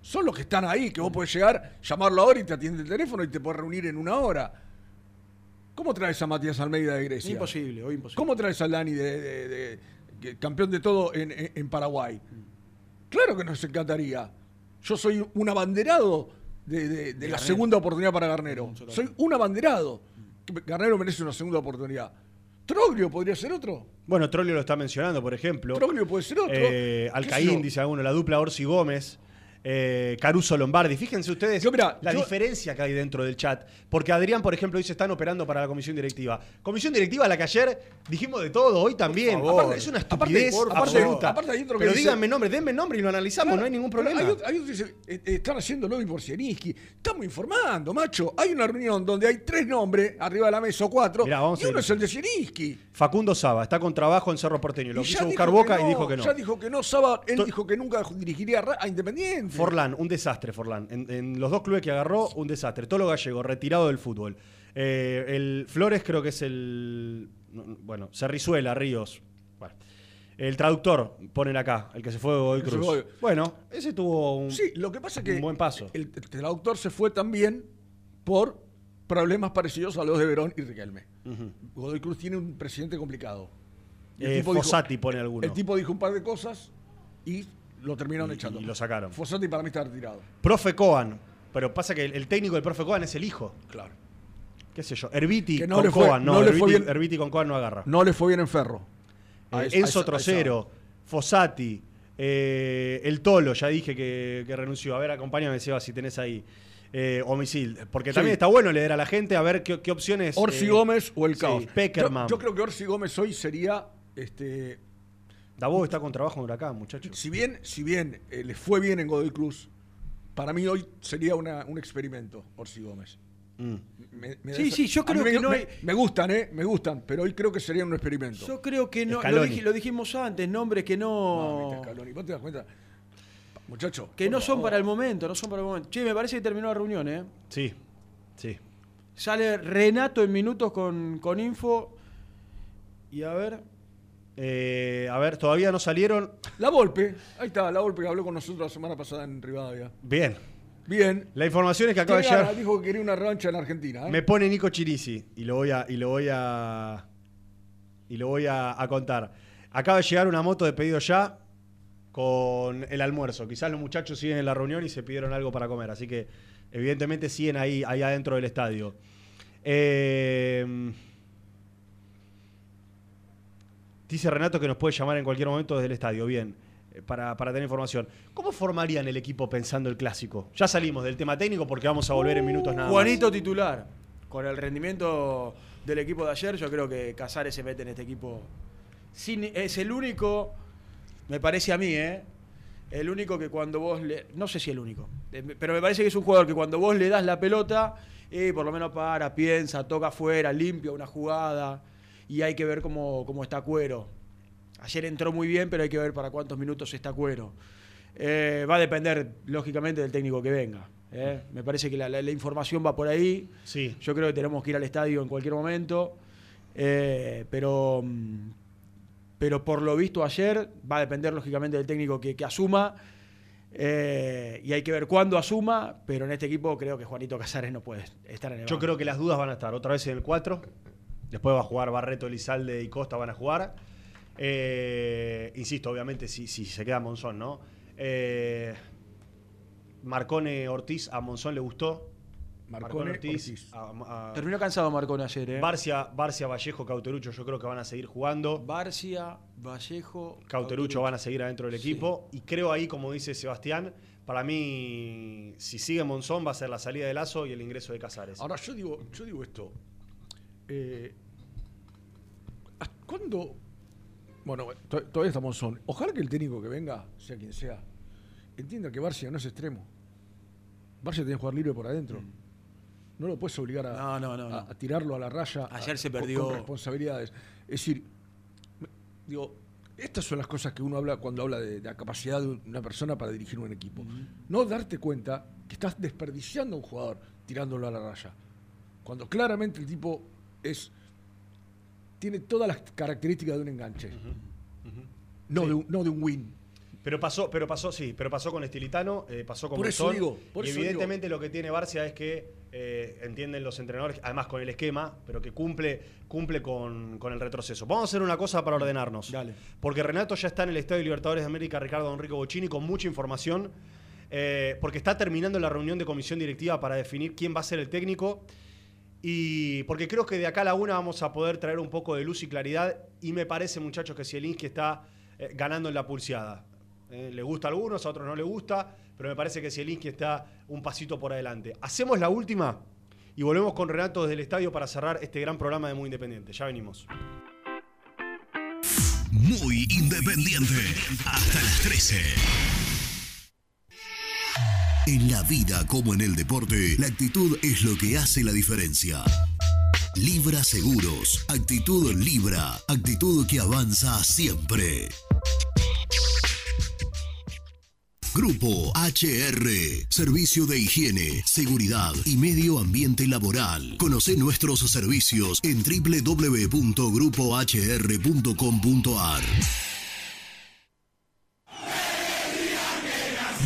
son los que están ahí, que vos podés llegar, llamarlo ahora y te atiende el teléfono y te podés reunir en una hora. ¿Cómo traes a Matías Almeida de Grecia? Imposible, hoy imposible. ¿Cómo traes a Dani de, de- de- que- campeón de todo en, en- en Paraguay? Claro que nos encantaría. Yo soy un abanderado de, la segunda oportunidad para Garnero. Soy un abanderado. Garnero merece una segunda oportunidad. Troglio podría ser otro. Bueno, Trollio lo está mencionando, por ejemplo. Troglio puede ser otro. Eh, ¿Qué sé Alcaín, dice alguno, la dupla Orsi Gómez. Eh, Caruso Lombardi. Fíjense ustedes la yo- diferencia que hay dentro del chat. Porque Adrián, por ejemplo, dice están operando para la comisión directiva. Comisión directiva a la que ayer dijimos de todo, hoy también. Aparte, es una Aparte, estupidez favor. absoluta. Aparte que Pero dice- díganme nombre, denme nombre y lo analizamos, no hay ningún problema. Hay, otro- hay otro dice, eh, eh, están haciendo lobby por Zielinski. Estamos informando, macho. Hay una reunión donde hay tres nombres arriba de la mesa o cuatro. Mirá, vamos y uno es el de Zielinski. Facundo Saba está con trabajo en Cerro Porteño. Lo Y quiso buscar Boca y dijo que no. Ya dijo que no, Saba, él dijo que nunca dirigiría a Independiente. Forlán, un desastre, Forlán. En, en los dos clubes que agarró, un desastre. Todo lo gallego, retirado del fútbol. Eh, el Flores creo que es el. no, no, Bueno, Cerrizuela, Ríos. Bueno. El traductor, ponen acá, el que se fue de Godoy Cruz. fue. Bueno, ese tuvo un, Sí, lo que pasa es que un buen paso. el, el traductor se fue también por problemas parecidos a los de Verón y Riquelme. Godoy Cruz tiene un presidente complicado. Eh, Fossati pone alguno. El tipo dijo un par de cosas y lo terminaron Y- echando. y lo sacaron. Fossati para mí está retirado. Profe Coan. Pero pasa que el, el técnico del profe Coan es el hijo. Claro. ¿Qué sé yo? Herbiti no con Coan. No, no le Herbiti, fue bien- Herbiti con Coan no agarra. No le fue bien en Ferro. Eh, Enzo Trocero, Fossati, eh, el Tolo, ya dije que, que renunció. A ver, acompáñame, Seba, si tenés ahí. Eh. Porque Sí. también está bueno leer a la gente a ver qué, qué opciones. Orsi eh, Gómez o el sí, caos. Peckerman. Yo, yo creo que Orsi Gómez hoy sería. Este, Davos está con trabajo en Huracán, muchachos. si bien, si bien eh, le fue bien en Godoy Cruz, para mí hoy sería una- un experimento, Orsi Gómez. Mm. Me- me Sí, sí, yo creo mí me- que no me, hay- me gustan, ¿eh? Me gustan, pero hoy creo que sería un experimento. Yo creo que no. Lo, Scaloni. dij- lo dijimos antes, nombres que no. Scaloni, ¿Vos te das cuenta? Muchacho. Que no son favor. para el momento, no son para el momento. Che, me parece que terminó la reunión, ¿eh? Sí, sí. Sale Renato en minutos con, con info. Y a ver. Eh, a ver, todavía no salieron. La Volpe, ahí está, la Volpe que habló con nosotros la semana pasada en Rivadavia. Bien. Bien. La información es que acaba de llegar. Dijo que quería una revancha en Argentina. ¿eh? Me pone Nico Chirisi y lo voy a y lo voy a y lo voy a, a contar. Acaba de llegar una moto de pedido ya con el almuerzo. Quizás los muchachos siguen en la reunión y se pidieron algo para comer, así que evidentemente siguen ahí ahí adentro del estadio. Eh, dice Renato que nos puede llamar en cualquier momento desde el estadio. Bien. eh, Para, para tener información. ¿Cómo formarían el equipo pensando el clásico? Ya salimos del tema técnico porque vamos a volver en minutos nada más. Juanito titular. Con el rendimiento del equipo de ayer, yo creo que Casares se mete en este equipo. Sin- es el único, me parece a mí, ¿eh? El único que cuando vos le. No sé si el único, eh, pero me parece que es un jugador que cuando vos le das la pelota, eh, por lo menos para, piensa, toca afuera, limpia una jugada. Y hay que ver cómo, cómo está Cuero. Ayer entró muy bien, pero hay que ver para cuántos minutos está Cuero. Eh, va a depender, lógicamente, del técnico que venga. ¿eh? Me parece que la, la- la información va por ahí. Sí. Yo creo que tenemos que ir al estadio en cualquier momento. Eh, pero, mm, pero por lo visto ayer, va a depender, lógicamente, del técnico que, que asuma. Eh, y hay que ver cuándo asuma, pero en este equipo creo que Juanito Casares no puede estar en el Yo banco. creo que las dudas van a estar otra vez en el 4. Después va a jugar Barreto, Elizalde y Costa van a jugar. Eh, insisto, obviamente, si, si se queda Monzón, ¿no? Eh, Marcone Ortiz, a Monzón le gustó. Marcone Ortiz. a- a- Terminó cansado Marcone ayer, ¿eh? Barcia, Barcia, Vallejo, Cauterucho, yo creo que van a seguir jugando. Barcia, Vallejo. Cauterucho van a seguir adentro del equipo. Y creo ahí, como dice Sebastián, para mí, si sigue Monzón, va a ser la salida de Lazo y el ingreso de Casares. Ahora, yo digo, yo digo esto. Eh, ¿hasta ¿Cuándo? Bueno, to- todavía estamos son. Ojalá que el técnico que venga, sea quien sea, entienda que Barcia no es extremo. Barcia tiene que jugar libre por adentro. No lo puedes obligar a, No, no, no, a- no. a tirarlo a la raya. Ayer a- se perdió. Con responsabilidades. Es decir, digo, estas son las cosas que uno habla cuando habla de, de la capacidad de una persona para dirigir un equipo. No darte cuenta que estás desperdiciando a un jugador tirándolo a la raya. Cuando claramente el tipo es tiene todas las características de un enganche. No, de un, no de un win. Pero pasó, pero pasó, sí, pero pasó con Estilitano, eh, pasó con Por eso digo, por y eso evidentemente lo que tiene Barcia es que eh, entienden los entrenadores, además con el esquema, pero que cumple, cumple con, con el retroceso. Vamos a hacer una cosa para ordenarnos. Dale. Porque Renato ya está en el Estadio Libertadores de América, Ricardo Enrico Bocini, con mucha información, eh, porque está terminando la reunión de comisión directiva para definir quién va a ser el técnico. Y porque creo que de acá a la una vamos a poder traer un poco de luz y claridad. Y me parece, muchachos, que Zielinski está eh, ganando en la pulseada. Eh, le gusta a algunos, a otros no le gusta. pero me parece que Zielinski está un pasito por adelante. Hacemos la última y volvemos con Renato desde el estadio para cerrar este gran programa de Muy Independiente. Ya venimos. Muy independiente. Hasta las 13. En la vida como en el deporte, la actitud es lo que hace la diferencia. Libra Seguros. Actitud Libra. Actitud que avanza siempre. Grupo HR, Servicio de Higiene, Seguridad y Medio Ambiente Laboral. Conoce nuestros servicios en www.grupohr.com.ar.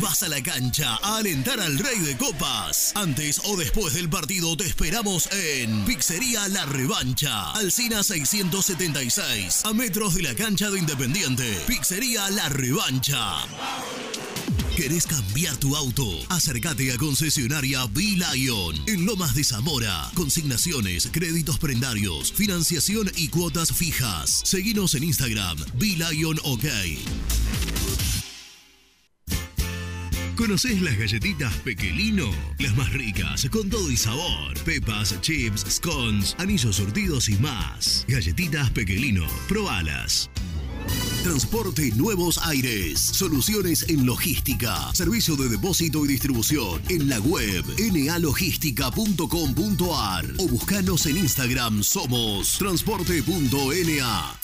Vas a la cancha a alentar al Rey de Copas. Antes o después del partido te esperamos en Pizzería La Revancha, Alcina 676, a metros de la cancha de Independiente. Pizzería La Revancha. ¿Querés cambiar tu auto? Acércate a concesionaria B-Lion en Lomas de Zamora. Consignaciones, créditos prendarios, financiación y cuotas fijas. Seguinos en Instagram, B-Lion OK. ¿Conocés las galletitas Pequelino? Las más ricas, con todo y sabor. Pepas, chips, scones, anillos surtidos y más. Galletitas Pequelino, probalas. Transporte Nuevos Aires. Soluciones en logística. Servicio de depósito y distribución. En la web nalogística.com.ar o buscanos en Instagram. Somos transporte.na.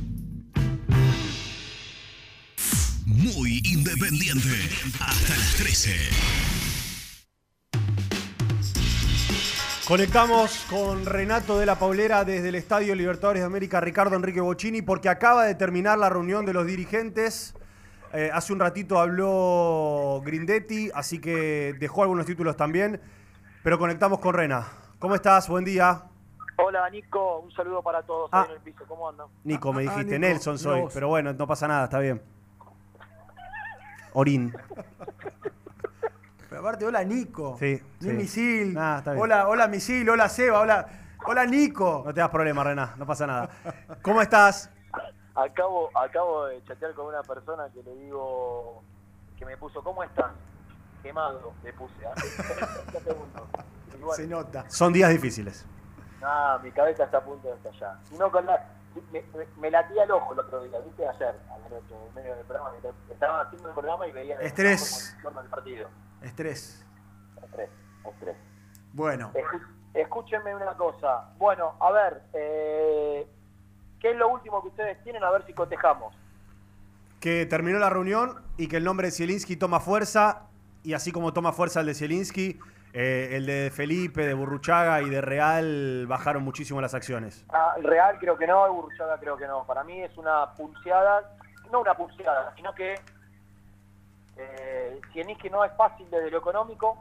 Muy independiente. Hasta las 13. Conectamos con Renato de la Paulera desde el Estadio Libertadores de América, Ricardo Enrique Bocini, porque acaba de terminar la reunión de los dirigentes. Eh, hace un ratito habló Grindetti, así que dejó algunos títulos también. Pero conectamos con Rena. ¿Cómo estás? Buen día. Hola Nico, un saludo para todos Ah. ahí en el piso, ¿cómo andan? Nico, me Ah, dijiste. Nico, Nelson soy, pero bueno, no pasa nada, está bien. Orín. Pero aparte, hola Nico. Sí, Ni sí. misil. Ah, está bien. hola, hola misil, hola Seba, hola, hola Nico. No te das problema, Rena, no pasa nada. ¿Cómo estás? Acabo, acabo de chatear con una persona que le digo, que me puso, ¿cómo estás? Quemado, le puse. ¿ah? *laughs* 30 segundos. Y bueno, Se nota. Son días difíciles. Nada, mi cabeza está a punto de estallar. No, con la, me, me, me latía el ojo el otro día, ¿viste? Ayer, a la noche, en medio del programa. Estaba haciendo el programa y veía... Estrés. el partido. Estrés. Estrés, estrés. Bueno. Escúchenme una cosa. Bueno, a ver, eh, ¿qué es lo último que ustedes tienen? A ver si cotejamos. Que terminó la reunión y que el nombre de Zielinski toma fuerza. Y así como toma fuerza el de Zielinski, eh, el de Felipe, de Burruchaga y de Real bajaron muchísimo las acciones. Ah, Real creo que no, Burruchaga creo que no. Para mí es una pulseada, no una pulseada, sino que eh, Zielinski no es fácil desde lo económico.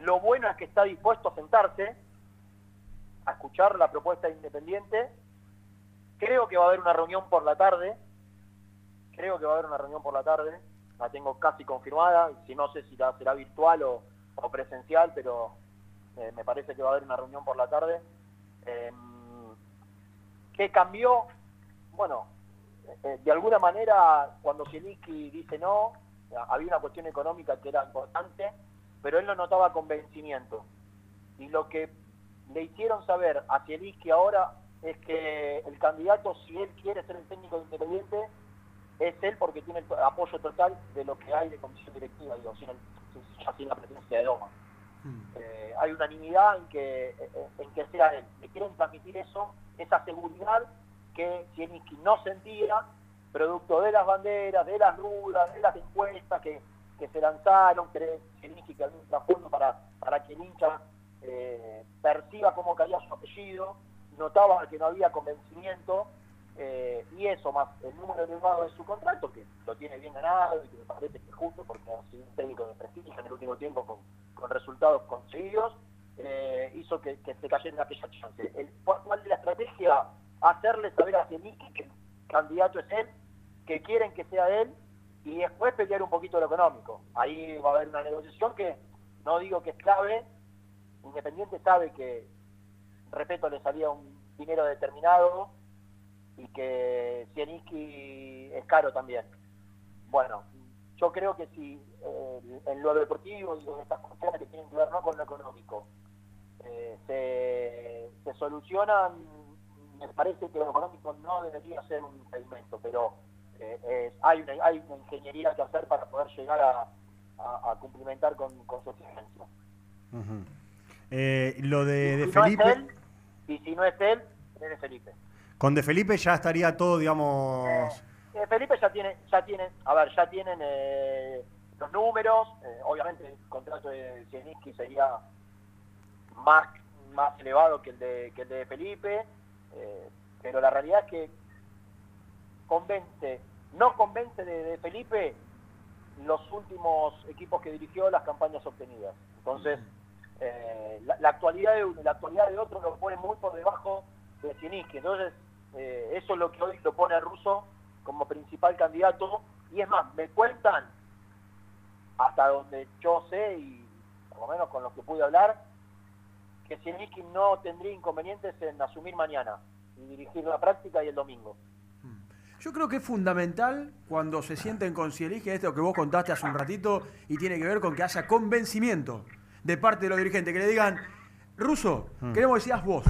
Lo bueno es que está dispuesto a sentarse, a escuchar la propuesta de Independiente. Creo que va a haber una reunión por la tarde. Creo que va a haber una reunión por la tarde. La tengo casi confirmada. Si no sé si la será virtual o, o presencial, pero eh, me parece que va a haber una reunión por la tarde. Eh, ¿Qué cambió? Bueno, eh, de alguna manera, cuando Zielinski dice no, había una cuestión económica que era importante, pero él no notaba convencimiento. Y lo que le hicieron saber a Zielinski ahora es que el candidato, si él quiere ser el técnico de Independiente, es él porque tiene el apoyo total de lo que hay de comisión directiva, ya sin la presencia de Doma. Eh, hay unanimidad en que, eh, en que sea él. Le quieren transmitir eso, esa seguridad que Zielinski no sentía, producto de las banderas, de las dudas, de las encuestas que, que se lanzaron, que Zielinski que había un trasfondo para, para que el hincha eh, perciba cómo caía su apellido, notaba que no había convencimiento, eh, y eso más el número elevado de su contrato, que lo tiene bien ganado y que me parece que es justo porque ha sido un técnico de prestigio en el último tiempo con, resultados conseguidos, eh, hizo que, se cayera aquella chance. El, ¿Cuál es la estrategia? Hacerle saber a Zielinski que el candidato es él, que quieren que sea él, y después pelear un poquito lo económico. Ahí va a haber una negociación que no digo que es clave, Independiente sabe que, repito, le salía un dinero determinado y que Zielinski es caro también. Bueno, yo creo que si eh, en lo deportivo y en estas cuestiones que tienen que ver no con lo económico eh, se, se solucionan, me parece que lo económico no debería ser un impedimento, pero eh, es- hay, una, hay una ingeniería que hacer para poder llegar a, a- a cumplimentar con, con su exigencia. Eh, lo de, de si no es Felipe, él, y si no es él, es de Felipe. Con De Felipe ya estaría todo, digamos. Eh, Felipe ya tiene, ya tiene, a ver, ya tienen eh, los números, eh, obviamente el contrato de Zielinski sería más, más elevado que el de, que el de Felipe, eh, pero la realidad es que convence, no convence de, Felipe los últimos equipos que dirigió, las campañas obtenidas. Entonces, eh, la, la actualidad de uno la actualidad de otro lo pone muy por debajo de Zielinski. Entonces, eh, eso es lo que hoy lo pone a Russo como principal candidato. Y es más, me cuentan, hasta donde yo sé y por lo menos con lo que pude hablar, que Zielinski no tendría inconvenientes en asumir mañana y dirigir la práctica y el domingo. Yo creo que es fundamental cuando se sienten con Zielinski, esto que vos contaste hace un ratito, y tiene que ver con que haya convencimiento de parte de los dirigentes, que le digan, Ruso, Mm. queremos que seas vos.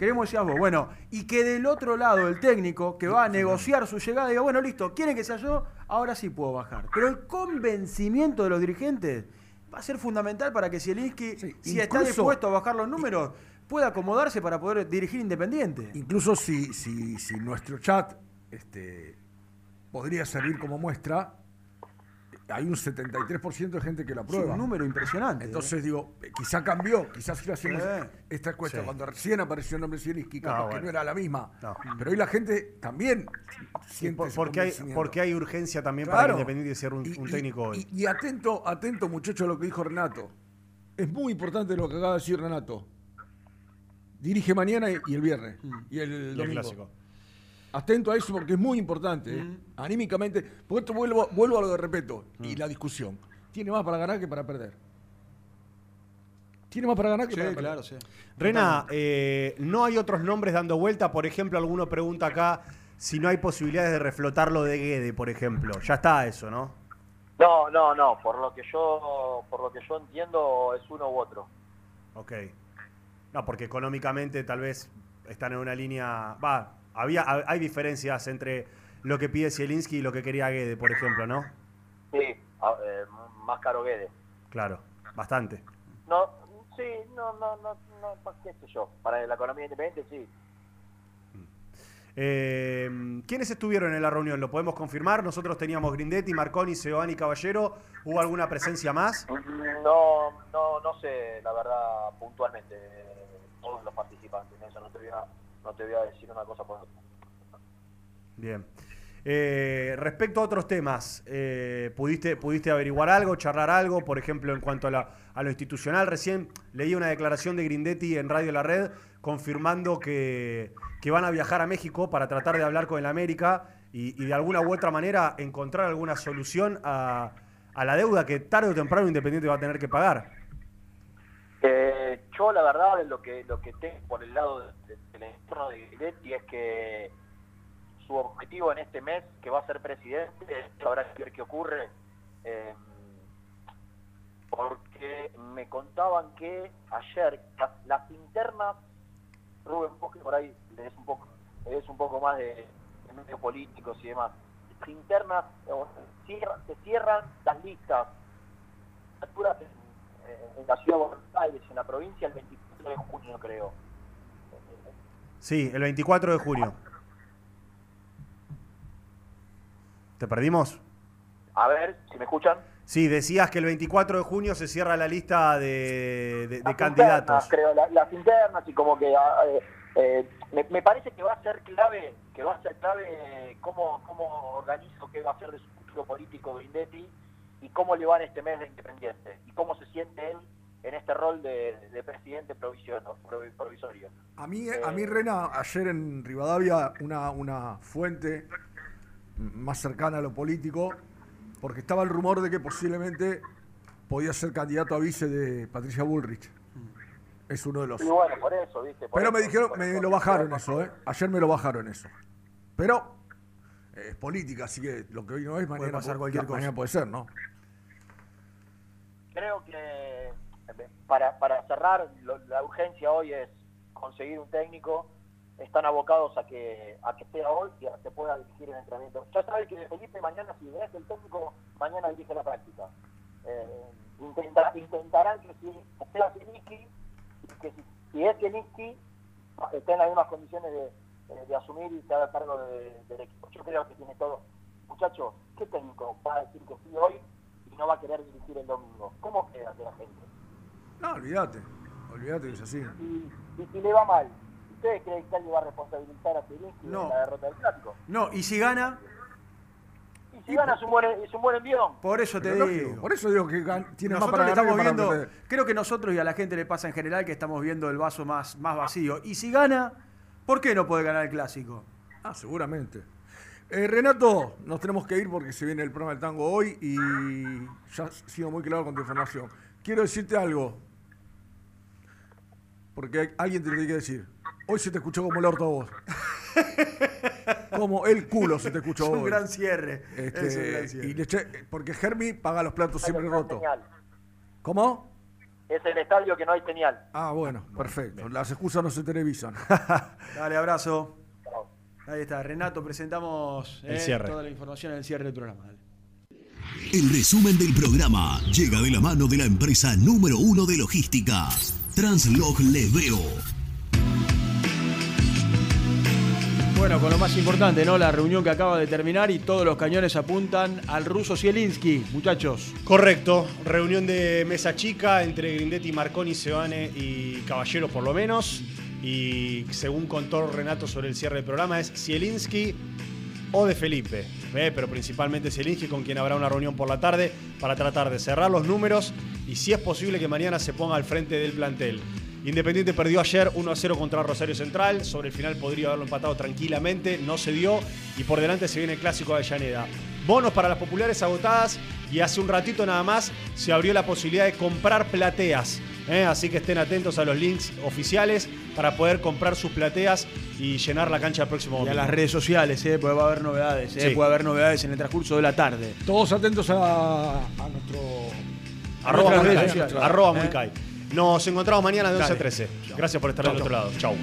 Queremos que seas vos. Bueno, y que del otro lado el técnico que va a negociar su llegada diga, bueno, listo, quieren que sea yo, ahora sí puedo bajar. Pero el convencimiento de los dirigentes va a ser fundamental para que Zielinski, si está dispuesto a bajar los números, pueda acomodarse para poder dirigir Independiente. Incluso si, si, si nuestro chat este, podría servir como muestra, hay un 73% de gente que la Es aprueba. un número impresionante. Entonces digo, eh, quizá cambió, quizás si lo hacemos Sí. esta encuesta, Sí. cuando recién apareció el nombre Zielinski, capaz No, que bueno. no era la misma. No. Pero hoy la gente también siente por- porque, hay, porque hay urgencia también para que. Independiente sea un, Y- un y- técnico hoy. Y, y atento, atento muchacho a lo que dijo Renato. Es muy importante lo que acaba de decir Renato. Dirige mañana y, y el viernes. Y el Y el domingo. clásico. Atento a eso porque es muy importante. ¿eh? Anímicamente. Porque esto vuelvo, vuelvo a lo de respeto y la discusión. Tiene más para ganar que para perder. Tiene más para ganar que Sí, para perder. claro, sí. Rena, eh, no hay otros nombres dando vuelta. Por ejemplo, alguno pregunta acá si no hay posibilidades de reflotarlo de Guede, por ejemplo. Ya está eso, ¿no? No, no, no. Por lo que yo, por lo que yo entiendo es uno u otro. Ok. No, porque económicamente tal vez están en una línea. Va, había, hay diferencias entre lo que pide Zielinski y lo que quería Guede, por ejemplo, ¿no? Sí, eh, más caro Guede. Claro, bastante. No, sí, no, no, no, no, qué sé yo. Para la economía independiente, sí. Eh, ¿Quiénes estuvieron en la reunión? ¿Lo podemos confirmar? Nosotros teníamos Grindetti, Marconi, Giovanni Caballero. ¿Hubo alguna presencia más? No, no, no sé, la verdad, puntualmente, eh, todos los participantes. En eso no te voy a, no te voy a decir una cosa por otra. Bien. Eh, respecto a otros temas, eh, ¿pudiste, ¿pudiste averiguar algo, charlar algo? Por ejemplo, en cuanto a, la- a lo institucional, recién leí una declaración de Grindetti en Radio La Red confirmando que, que van a viajar a México para tratar de hablar con el América y, de alguna u otra manera encontrar alguna solución a, a la deuda que tarde o temprano Independiente va a tener que pagar. Yo la verdad lo que lo que tengo por el lado de- de- del entorno de Guidetti es que su objetivo en este mes, que va a ser presidente, habrá que ver qué ocurre, eh, porque me contaban que ayer las, internas, Rubén, vos que por ahí des un poco, des un poco más de, de medios políticos y demás, las internas, eh, se cierran las listas en, la ciudad de Buenos Aires, en la provincia, el 24 de junio, creo. Sí, el 24 de junio. ¿Te perdimos? A ver, si me escuchan. Sí, decías que el 24 de junio se cierra la lista de, de- de Las candidatos. internas, creo, la- las internas y como que ah, eh, eh, me, me parece que va a ser clave, que va a ser clave eh, cómo, cómo organizo qué va a ser de su futuro político Grindetti y cómo le va en este mes de Independiente y cómo se siente él en este rol de, de presidente provisorio. A mí, a mí, Rena, ayer en Rivadavia, una, una fuente más cercana a lo político, porque estaba el rumor de que posiblemente podía ser candidato a vice de Patricia Bullrich. Es uno de los. Y bueno, por eso, ¿viste? Por Pero me dijeron, me eso. lo bajaron eso, ¿eh? Ayer me lo bajaron eso. Pero eh, es política, así que lo que hoy no es, mañana pasar pu- cualquier cosa. mañana puede ser, ¿no? Creo que para, para cerrar, lo- la urgencia hoy es conseguir un técnico. Están abocados a que a que sea hoy y a que pueda dirigir el entrenamiento. Ya sabes que Felipe mañana, si es el técnico, mañana dirige la práctica. Eh, intenta- intentarán que si sea y que si, si es Zielinski, esté en las mismas condiciones de, de- de asumir y se haga cargo de- del equipo. Yo creo que tiene todo. Muchachos, ¿qué técnico va a decir que sí hoy y no va a querer dirigir el domingo? ¿Cómo queda de la gente? No, olvídate. Olvídate que es así. Y, y si le va mal, ¿ustedes creen que alguien va a responsabilizar a Zielinski No. de la derrota del clásico? No, y si gana, Y si gana es un buen, es un buen envión. por eso te Pero digo. lógico, Por eso digo que tiene más Nosotros para le ganar que estamos para viendo, creo que nosotros y a la gente le pasa en general que estamos viendo el vaso más, más vacío. Y si gana, ¿por qué no puede ganar el clásico? Ah, seguramente. Eh, Renato, nos tenemos que ir porque se viene el programa del tango hoy y ya has sido muy claro con tu información. Quiero decirte algo, porque hay- alguien te lo tiene que decir. Hoy se te escuchó como el orto a vos. *laughs* Como el culo se te escuchó Es un hoy. gran cierre. Este, Es un gran cierre. y le eché- porque Germi paga los platos siempre señal. ¿Cómo? Es el estadio que no hay señal. Ah, bueno, perfecto. Las excusas no se televisan. *laughs* Dale, abrazo. Ahí está, Renato, presentamos El eh, cierre. toda la información en el cierre del programa. Dale. El resumen del programa llega de la mano de la empresa número uno de logística, Translog Leveo. Bueno, con lo más importante, ¿no? La reunión que acaba de terminar y todos los cañones apuntan al ruso Zielinski, muchachos. Correcto, reunión de mesa chica entre Grindetti, Marconi, Sebane y Caballero por lo menos. Y según contó Renato sobre el cierre del programa es Zielinski o de Felipe. ¿ve? Pero principalmente Zielinski con quien habrá una reunión por la tarde para tratar de cerrar los números y si es posible que mañana se ponga al frente del plantel. Independiente perdió ayer 1 a 0 contra Rosario Central. Sobre el final podría haberlo empatado tranquilamente. No se dio. Y por delante se viene el clásico de Avellaneda. Bonos para las populares agotadas. Y hace un ratito nada más se abrió la posibilidad de comprar plateas. ¿eh? Así que estén atentos a los links oficiales para poder comprar sus plateas y llenar la cancha el próximo Y a domingo. las redes sociales, ¿eh? porque va a haber novedades. ¿eh? Sí. Puede haber novedades en el transcurso de la tarde. Todos atentos a, a nuestro. Arroba. Arroba ¿Eh? Nos encontramos mañana de 11 a Dale. 13. Gracias por estar del otro lado. Chau.